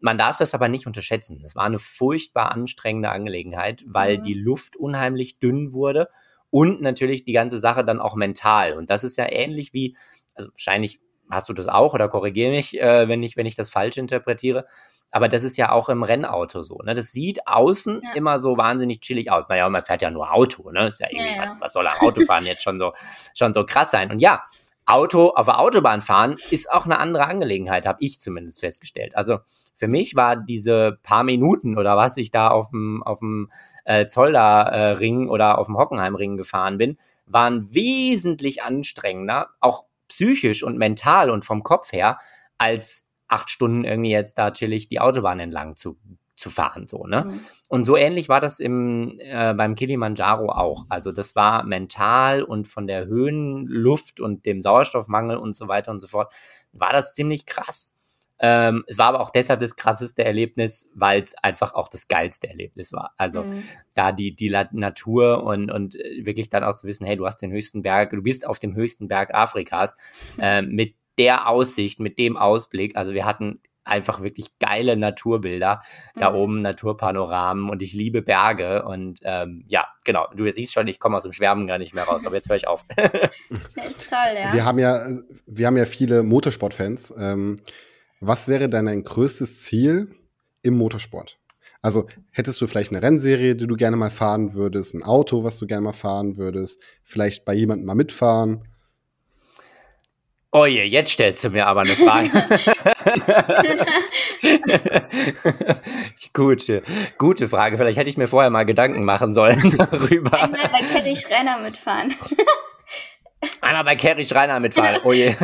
S1: Man darf das aber nicht unterschätzen. Es war eine furchtbar anstrengende Angelegenheit, weil mhm. die Luft unheimlich dünn wurde und natürlich die ganze Sache dann auch mental. Und das ist ja ähnlich wie, also wahrscheinlich hast du das auch oder korrigiere mich, äh, wenn ich, wenn ich das falsch interpretiere. Aber das ist ja auch im Rennauto so. Ne? Das sieht außen ja. immer so wahnsinnig chillig aus. Naja, man fährt ja nur Auto, ne? Ist ja irgendwie, ja, ja. Was, was soll ein Autofahren jetzt schon so, schon so krass sein? Und ja, Auto auf der Autobahn fahren ist auch eine andere Angelegenheit, habe ich zumindest festgestellt. Also für mich war diese paar Minuten oder was ich da auf dem auf dem äh, Zolder-Ring äh, oder auf dem Hockenheimring gefahren bin, waren wesentlich anstrengender, auch psychisch und mental und vom Kopf her, als acht Stunden irgendwie jetzt da chillig die Autobahn entlang zu zu fahren, so, ne? Mhm. Und so ähnlich war das im, äh, beim Kilimanjaro auch. Also das war mental und von der Höhenluft und dem Sauerstoffmangel und so weiter und so fort, war das ziemlich krass. Ähm, es war aber auch deshalb das krasseste Erlebnis, weil es einfach auch das geilste Erlebnis war. Also mhm. da die, die Natur und, und äh, wirklich dann auch zu wissen, hey, du hast den höchsten Berg, du bist auf dem höchsten Berg Afrikas äh, mit der Aussicht, mit dem Ausblick. Also wir hatten einfach wirklich geile Naturbilder mhm. da oben, Naturpanoramen und ich liebe Berge und ähm, ja, genau, du siehst schon, ich komme aus dem Schwärmen gar nicht mehr raus, aber jetzt höre ich auf.
S4: das ist toll, ja. Wir haben ja, wir haben ja viele Motorsportfans. Ähm, was wäre denn dein größtes Ziel im Motorsport? Also hättest du vielleicht eine Rennserie, die du gerne mal fahren würdest, ein Auto, was du gerne mal fahren würdest, vielleicht bei jemandem mal mitfahren?
S1: Oh je, jetzt stellst du mir aber eine Frage. gute, gute Frage. Vielleicht hätte ich mir vorher mal Gedanken machen sollen darüber.
S2: Einmal bei Kelly Schreiner mitfahren.
S1: Einmal bei Kerry Schreiner mitfahren. Oh je.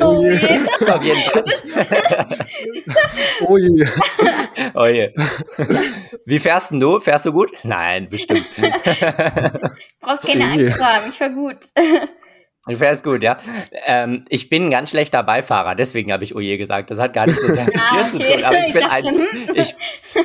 S1: oh je. Auf jeden Fall. oh je. Oh je. Wie fährst denn du? Fährst du gut? Nein, bestimmt.
S2: Brauchst keine Angst zu haben. Ich fahr gut.
S1: Du fährst gut, ja. Ähm, ich bin ein ganz schlechter Beifahrer, deswegen habe ich Oje gesagt. Das hat gar nicht so sehr mit ah, okay. zu tun. Aber ich bin ein, hm? ich,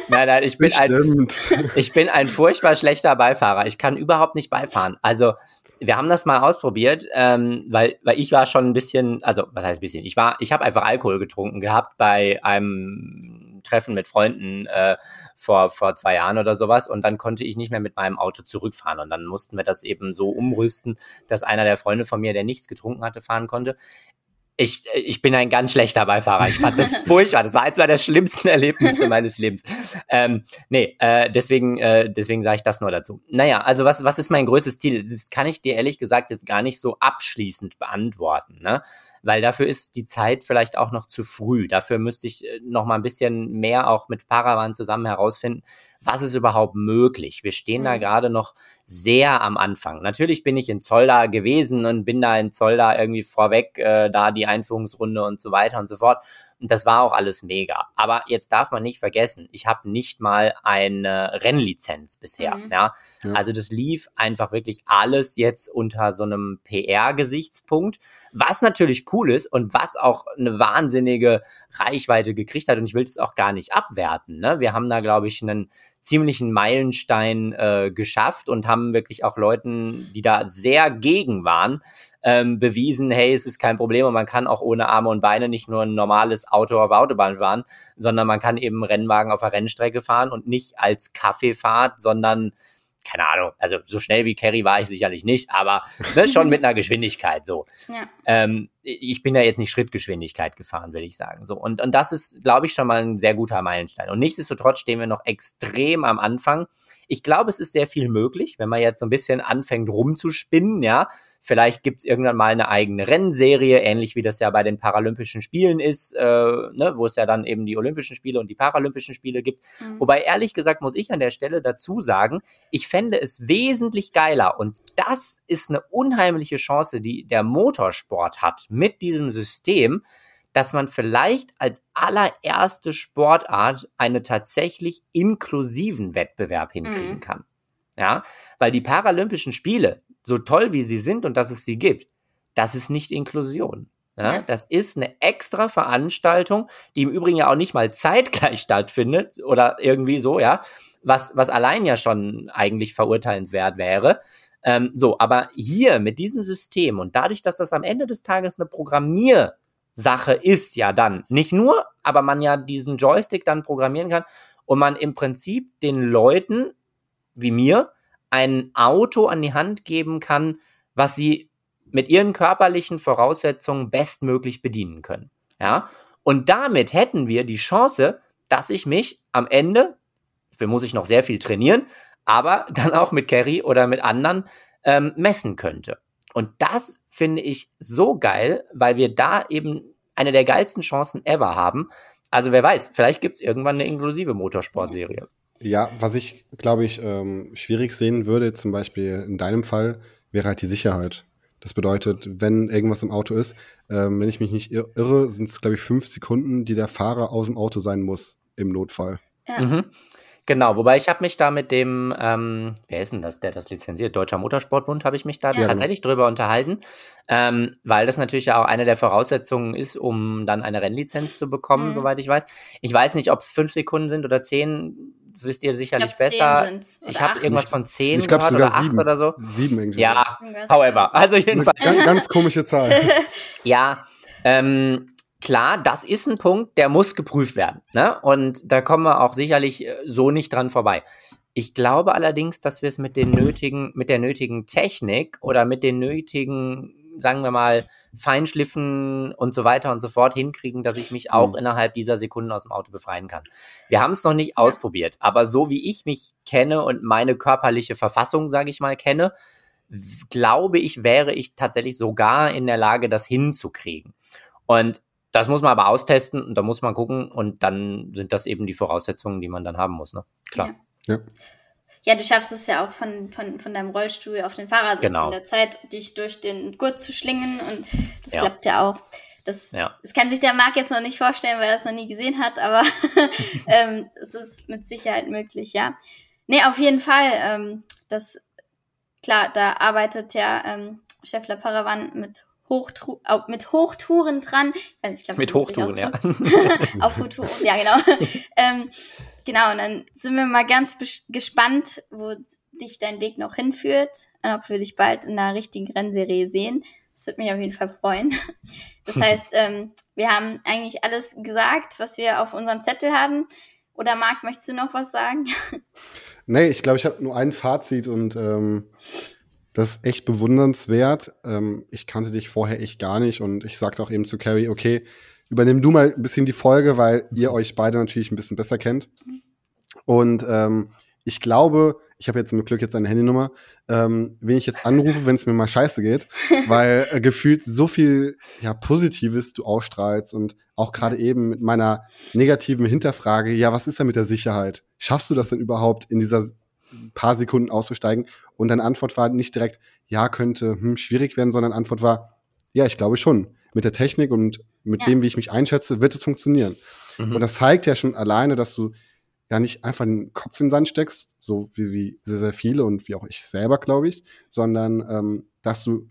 S1: nein, nein, ich bin ein, ich bin ein furchtbar schlechter Beifahrer. Ich kann überhaupt nicht beifahren. Also, wir haben das mal ausprobiert, ähm, weil, weil ich war schon ein bisschen, also, was heißt ein bisschen? Ich war, ich habe einfach Alkohol getrunken gehabt bei einem Treffen mit Freunden äh, vor, vor zwei Jahren oder sowas. Und dann konnte ich nicht mehr mit meinem Auto zurückfahren. Und dann mussten wir das eben so umrüsten, dass einer der Freunde von mir, der nichts getrunken hatte, fahren konnte ich, ich bin ein ganz schlechter Beifahrer. Ich fand das furchtbar. Das war eins der schlimmsten Erlebnisse meines Lebens. Ähm, nee, äh, deswegen, äh, deswegen sage ich das nur dazu. Naja, also was, was ist mein größtes Ziel? Das kann ich dir ehrlich gesagt jetzt gar nicht so abschließend beantworten, ne? Weil dafür ist die Zeit vielleicht auch noch zu früh. Dafür müsste ich äh, noch mal ein bisschen mehr auch mit Paravan zusammen herausfinden, was ist überhaupt möglich? Wir stehen da mhm. gerade noch sehr am Anfang. Natürlich bin ich in Zolda gewesen und bin da in Zolda irgendwie vorweg, äh, da die Einführungsrunde und so weiter und so fort. Und das war auch alles mega. Aber jetzt darf man nicht vergessen, ich habe nicht mal eine Rennlizenz bisher. Mhm. Ja? ja? Also das lief einfach wirklich alles jetzt unter so einem PR-Gesichtspunkt, was natürlich cool ist und was auch eine wahnsinnige Reichweite gekriegt hat. Und ich will das auch gar nicht abwerten. Ne? Wir haben da, glaube ich, einen ziemlichen Meilenstein äh, geschafft und haben wirklich auch Leuten, die da sehr gegen waren, ähm, bewiesen, hey, es ist kein Problem und man kann auch ohne Arme und Beine nicht nur ein normales Auto auf Autobahn fahren, sondern man kann eben Rennwagen auf der Rennstrecke fahren und nicht als Kaffeefahrt, sondern keine Ahnung, also so schnell wie Kerry war ich sicherlich nicht, aber ne, schon mit einer Geschwindigkeit so. Ja. Ähm, ich bin ja jetzt nicht Schrittgeschwindigkeit gefahren, will ich sagen. So und und das ist, glaube ich, schon mal ein sehr guter Meilenstein. Und nichtsdestotrotz stehen wir noch extrem am Anfang. Ich glaube, es ist sehr viel möglich, wenn man jetzt so ein bisschen anfängt rumzuspinnen, ja. Vielleicht gibt's irgendwann mal eine eigene Rennserie, ähnlich wie das ja bei den Paralympischen Spielen ist, äh, ne, wo es ja dann eben die Olympischen Spiele und die Paralympischen Spiele gibt. Mhm. Wobei ehrlich gesagt muss ich an der Stelle dazu sagen, ich fände es wesentlich geiler und das ist eine unheimliche Chance, die der Motorsport hat mit diesem System, dass man vielleicht als allererste Sportart einen tatsächlich inklusiven Wettbewerb hinkriegen mhm. kann. Ja, weil die Paralympischen Spiele, so toll wie sie sind und dass es sie gibt, das ist nicht Inklusion. Ja. Das ist eine extra Veranstaltung, die im Übrigen ja auch nicht mal zeitgleich stattfindet oder irgendwie so, ja, was, was allein ja schon eigentlich verurteilenswert wäre. Ähm, so, aber hier mit diesem System und dadurch, dass das am Ende des Tages eine Programmier- Sache ist ja dann. Nicht nur, aber man ja diesen Joystick dann programmieren kann und man im Prinzip den Leuten wie mir ein Auto an die Hand geben kann, was sie mit ihren körperlichen Voraussetzungen bestmöglich bedienen können. Ja? Und damit hätten wir die Chance, dass ich mich am Ende, dafür muss ich noch sehr viel trainieren, aber dann auch mit Kerry oder mit anderen ähm, messen könnte. Und das finde ich so geil, weil wir da eben eine der geilsten Chancen ever haben. Also wer weiß, vielleicht gibt es irgendwann eine inklusive Motorsportserie.
S4: Ja, was ich, glaube ich, ähm, schwierig sehen würde, zum Beispiel in deinem Fall, wäre halt die Sicherheit. Das bedeutet, wenn irgendwas im Auto ist, ähm, wenn ich mich nicht irre, sind es, glaube ich, fünf Sekunden, die der Fahrer aus dem Auto sein muss im Notfall.
S1: Ja. Mhm. Genau, wobei ich habe mich da mit dem, ähm, wer ist denn das, der das lizenziert? Deutscher Motorsportbund, habe ich mich da ja. tatsächlich drüber unterhalten, ähm, weil das natürlich ja auch eine der Voraussetzungen ist, um dann eine Rennlizenz zu bekommen, mhm. soweit ich weiß. Ich weiß nicht, ob es fünf Sekunden sind oder zehn, das wisst ihr sicherlich ich besser. Ich habe irgendwas von zehn
S4: ich glaub, gehört oder
S1: acht oder so.
S4: Sieben irgendwie.
S1: Ja, however, also jedenfalls.
S4: Eine ganz, ganz komische Zahl.
S1: ja, ähm, klar, das ist ein Punkt, der muss geprüft werden. Ne? Und da kommen wir auch sicherlich äh, so nicht dran vorbei. Ich glaube allerdings, dass wir es mit den nötigen, mit der nötigen Technik oder mit den nötigen, sagen wir mal, Feinschliffen und so weiter und so fort hinkriegen, dass ich mich auch mhm. innerhalb dieser Sekunden aus dem Auto befreien kann. Wir haben es noch nicht ausprobiert, aber so wie ich mich kenne und meine körperliche Verfassung, sage ich mal, kenne, glaube ich, wäre ich tatsächlich sogar in der Lage, das hinzukriegen. Und das muss man aber austesten und da muss man gucken und dann sind das eben die Voraussetzungen, die man dann haben muss, ne? Klar.
S2: Ja. ja. ja du schaffst es ja auch von, von, von deinem Rollstuhl auf den Fahrersitz
S1: genau.
S2: in der Zeit, dich durch den Gurt zu schlingen und das ja. klappt ja auch. Das, ja. das kann sich der Marc jetzt noch nicht vorstellen, weil er es noch nie gesehen hat, aber ähm, es ist mit Sicherheit möglich, ja. Nee, auf jeden Fall. Ähm, das, klar, da arbeitet ja ähm, Chef La Paravan mit Hochtru mit Hochtouren dran.
S1: Ich glaub, mit Hochtouren, ja.
S2: auf Hochtouren, ja, genau. ähm, genau, und dann sind wir mal ganz gespannt, wo dich dein Weg noch hinführt und ob wir dich bald in einer richtigen Rennserie sehen. Das würde mich auf jeden Fall freuen. Das heißt, ähm, wir haben eigentlich alles gesagt, was wir auf unserem Zettel haben. Oder Marc, möchtest du noch was sagen?
S4: Nee, ich glaube, ich habe nur ein Fazit und ähm, das ist echt bewundernswert. Ähm, ich kannte dich vorher echt gar nicht und ich sagte auch eben zu Carrie, okay, übernimm du mal ein bisschen die Folge, weil ihr euch beide natürlich ein bisschen besser kennt. Und ähm, ich glaube, ich habe jetzt mit Glück jetzt eine Handynummer, ähm, wen ich jetzt anrufe, wenn es mir mal scheiße geht, weil äh, gefühlt so viel ja, Positives du ausstrahlst und auch gerade eben mit meiner negativen Hinterfrage, ja, was ist da mit der Sicherheit? Schaffst du das denn überhaupt in dieser paar Sekunden auszusteigen. Und deine Antwort war nicht direkt, ja, könnte hm, schwierig werden, sondern Antwort war, ja, ich glaube schon. Mit der Technik und mit ja. dem, wie ich mich einschätze, wird es funktionieren. Mhm. Und das zeigt ja schon alleine, dass du ja nicht einfach den Kopf in den Sand steckst, so wie, wie sehr, sehr viele und wie auch ich selber, glaube ich, sondern ähm, dass du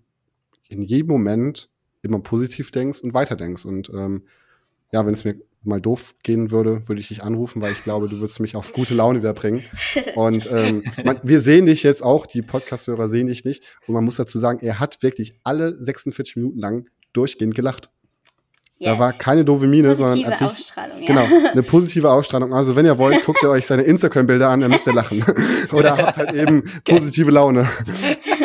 S4: in jedem Moment immer positiv denkst und weiterdenkst. Und ähm, ja, wenn es mir mal doof gehen würde, würde ich dich anrufen, weil ich glaube, du würdest mich auf gute Laune wieder bringen. Und ähm, man, wir sehen dich jetzt auch, die Podcast-Hörer sehen dich nicht. Und man muss dazu sagen, er hat wirklich alle 46 Minuten lang durchgehend gelacht. Yeah. Da war keine doofe Miene,
S2: positive
S4: sondern
S2: Ausstrahlung, ja.
S4: genau eine positive Ausstrahlung. Also wenn ihr wollt, guckt ihr euch seine Instagram-Bilder an, dann müsst ihr lachen oder habt halt eben positive Laune.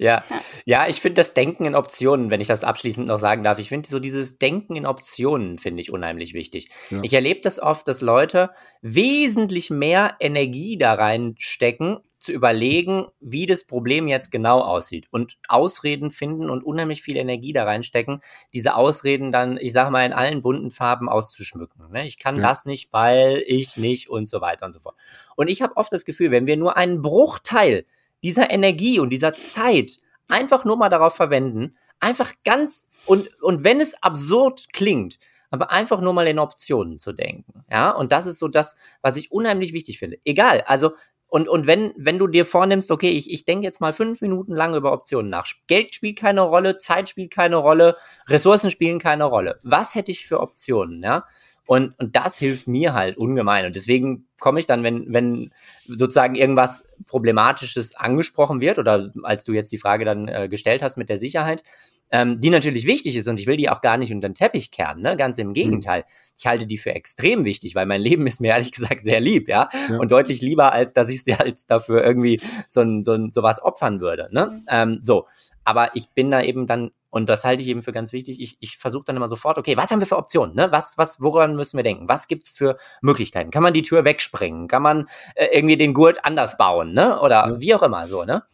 S1: Ja, ja, ich finde das Denken in Optionen, wenn ich das abschließend noch sagen darf, ich finde so dieses Denken in Optionen finde ich unheimlich wichtig. Ja. Ich erlebe das oft, dass Leute wesentlich mehr Energie da reinstecken, zu überlegen, wie das Problem jetzt genau aussieht und Ausreden finden und unheimlich viel Energie da reinstecken, diese Ausreden dann, ich sage mal, in allen bunten Farben auszuschmücken. Ne? Ich kann ja. das nicht, weil ich nicht und so weiter und so fort. Und ich habe oft das Gefühl, wenn wir nur einen Bruchteil dieser Energie und dieser Zeit einfach nur mal darauf verwenden, einfach ganz und, und wenn es absurd klingt, aber einfach nur mal in Optionen zu denken. Ja, und das ist so das, was ich unheimlich wichtig finde. Egal, also und, und wenn, wenn du dir vornimmst, okay, ich, ich denke jetzt mal fünf Minuten lang über Optionen nach. Geld spielt keine Rolle, Zeit spielt keine Rolle, Ressourcen spielen keine Rolle. Was hätte ich für Optionen, ja? Und, und das hilft mir halt ungemein. Und deswegen komme ich dann, wenn, wenn sozusagen irgendwas Problematisches angesprochen wird, oder als du jetzt die Frage dann äh, gestellt hast mit der Sicherheit, ähm, die natürlich wichtig ist und ich will die auch gar nicht unter den Teppich kehren, ne? ganz im mhm. Gegenteil. Ich halte die für extrem wichtig, weil mein Leben ist mir ehrlich gesagt sehr lieb, ja, ja. und deutlich lieber, als dass ich sie halt dafür irgendwie so, ein, so, ein, so was opfern würde. Ne? Mhm. Ähm, so, aber ich bin da eben dann und das halte ich eben für ganz wichtig. Ich, ich versuche dann immer sofort, okay, was haben wir für Optionen? Ne? Was, was, woran müssen wir denken? Was gibt's für Möglichkeiten? Kann man die Tür wegspringen? Kann man äh, irgendwie den Gurt anders bauen? Ne? Oder ja. wie auch immer so, ne?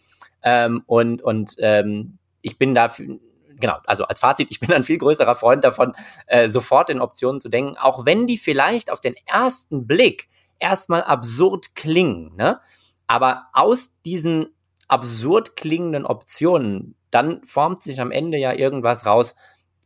S1: Ähm, und und ähm, ich bin da genau, also als Fazit, ich bin ein viel größerer Freund davon, äh, sofort in Optionen zu denken, auch wenn die vielleicht auf den ersten Blick erstmal absurd klingen, ne? Aber aus diesen absurd klingenden Optionen, dann formt sich am Ende ja irgendwas raus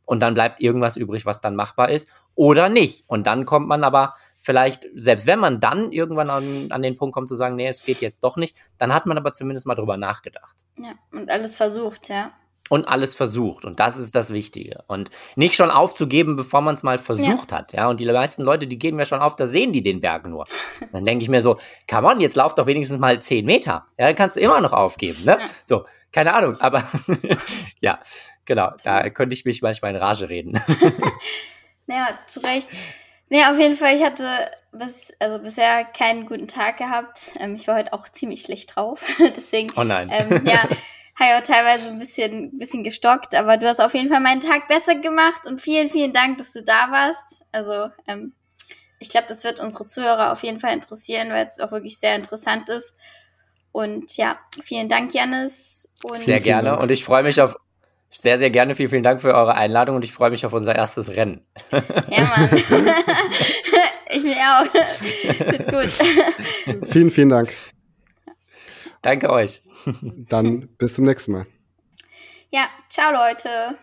S1: und dann bleibt irgendwas übrig, was dann machbar ist oder nicht. Und dann kommt man aber vielleicht, selbst wenn man dann irgendwann an, an den Punkt kommt zu sagen, nee, es geht jetzt doch nicht, dann hat man aber zumindest mal drüber nachgedacht.
S2: Ja, und alles versucht, ja
S1: und alles versucht. Und das ist das Wichtige. Und nicht schon aufzugeben, bevor man es mal versucht ja. hat. Ja, und die meisten Leute, die geben ja schon auf, da sehen die den Berg nur. Dann denke ich mir so, come on, jetzt lauf doch wenigstens mal zehn Meter. Ja, dann kannst du immer noch aufgeben. Ne? Ja. So, keine Ahnung, aber ja, genau, da könnte ich mich manchmal in Rage reden.
S2: ja, zu Recht. Nee, auf jeden Fall, ich hatte bis, also bisher keinen guten Tag gehabt. Ähm, ich war heute auch ziemlich schlecht drauf. Deswegen.
S1: Oh nein.
S2: Ähm, ja, habe ja teilweise ein bisschen, bisschen gestockt, aber du hast auf jeden Fall meinen Tag besser gemacht und vielen, vielen Dank, dass du da warst. Also, ähm, ich glaube, das wird unsere Zuhörer auf jeden Fall interessieren, weil es auch wirklich sehr interessant ist. Und ja, vielen Dank, Janis.
S1: sehr gerne und ich freue mich auf sehr, sehr gerne. Vielen, vielen Dank für eure Einladung und ich freue mich auf unser erstes Rennen.
S2: Ja, Mann. ich mich auch. gut.
S4: Vielen, vielen Dank.
S1: Danke euch.
S4: Dann bis zum nächsten Mal.
S2: Ja, ciao Leute.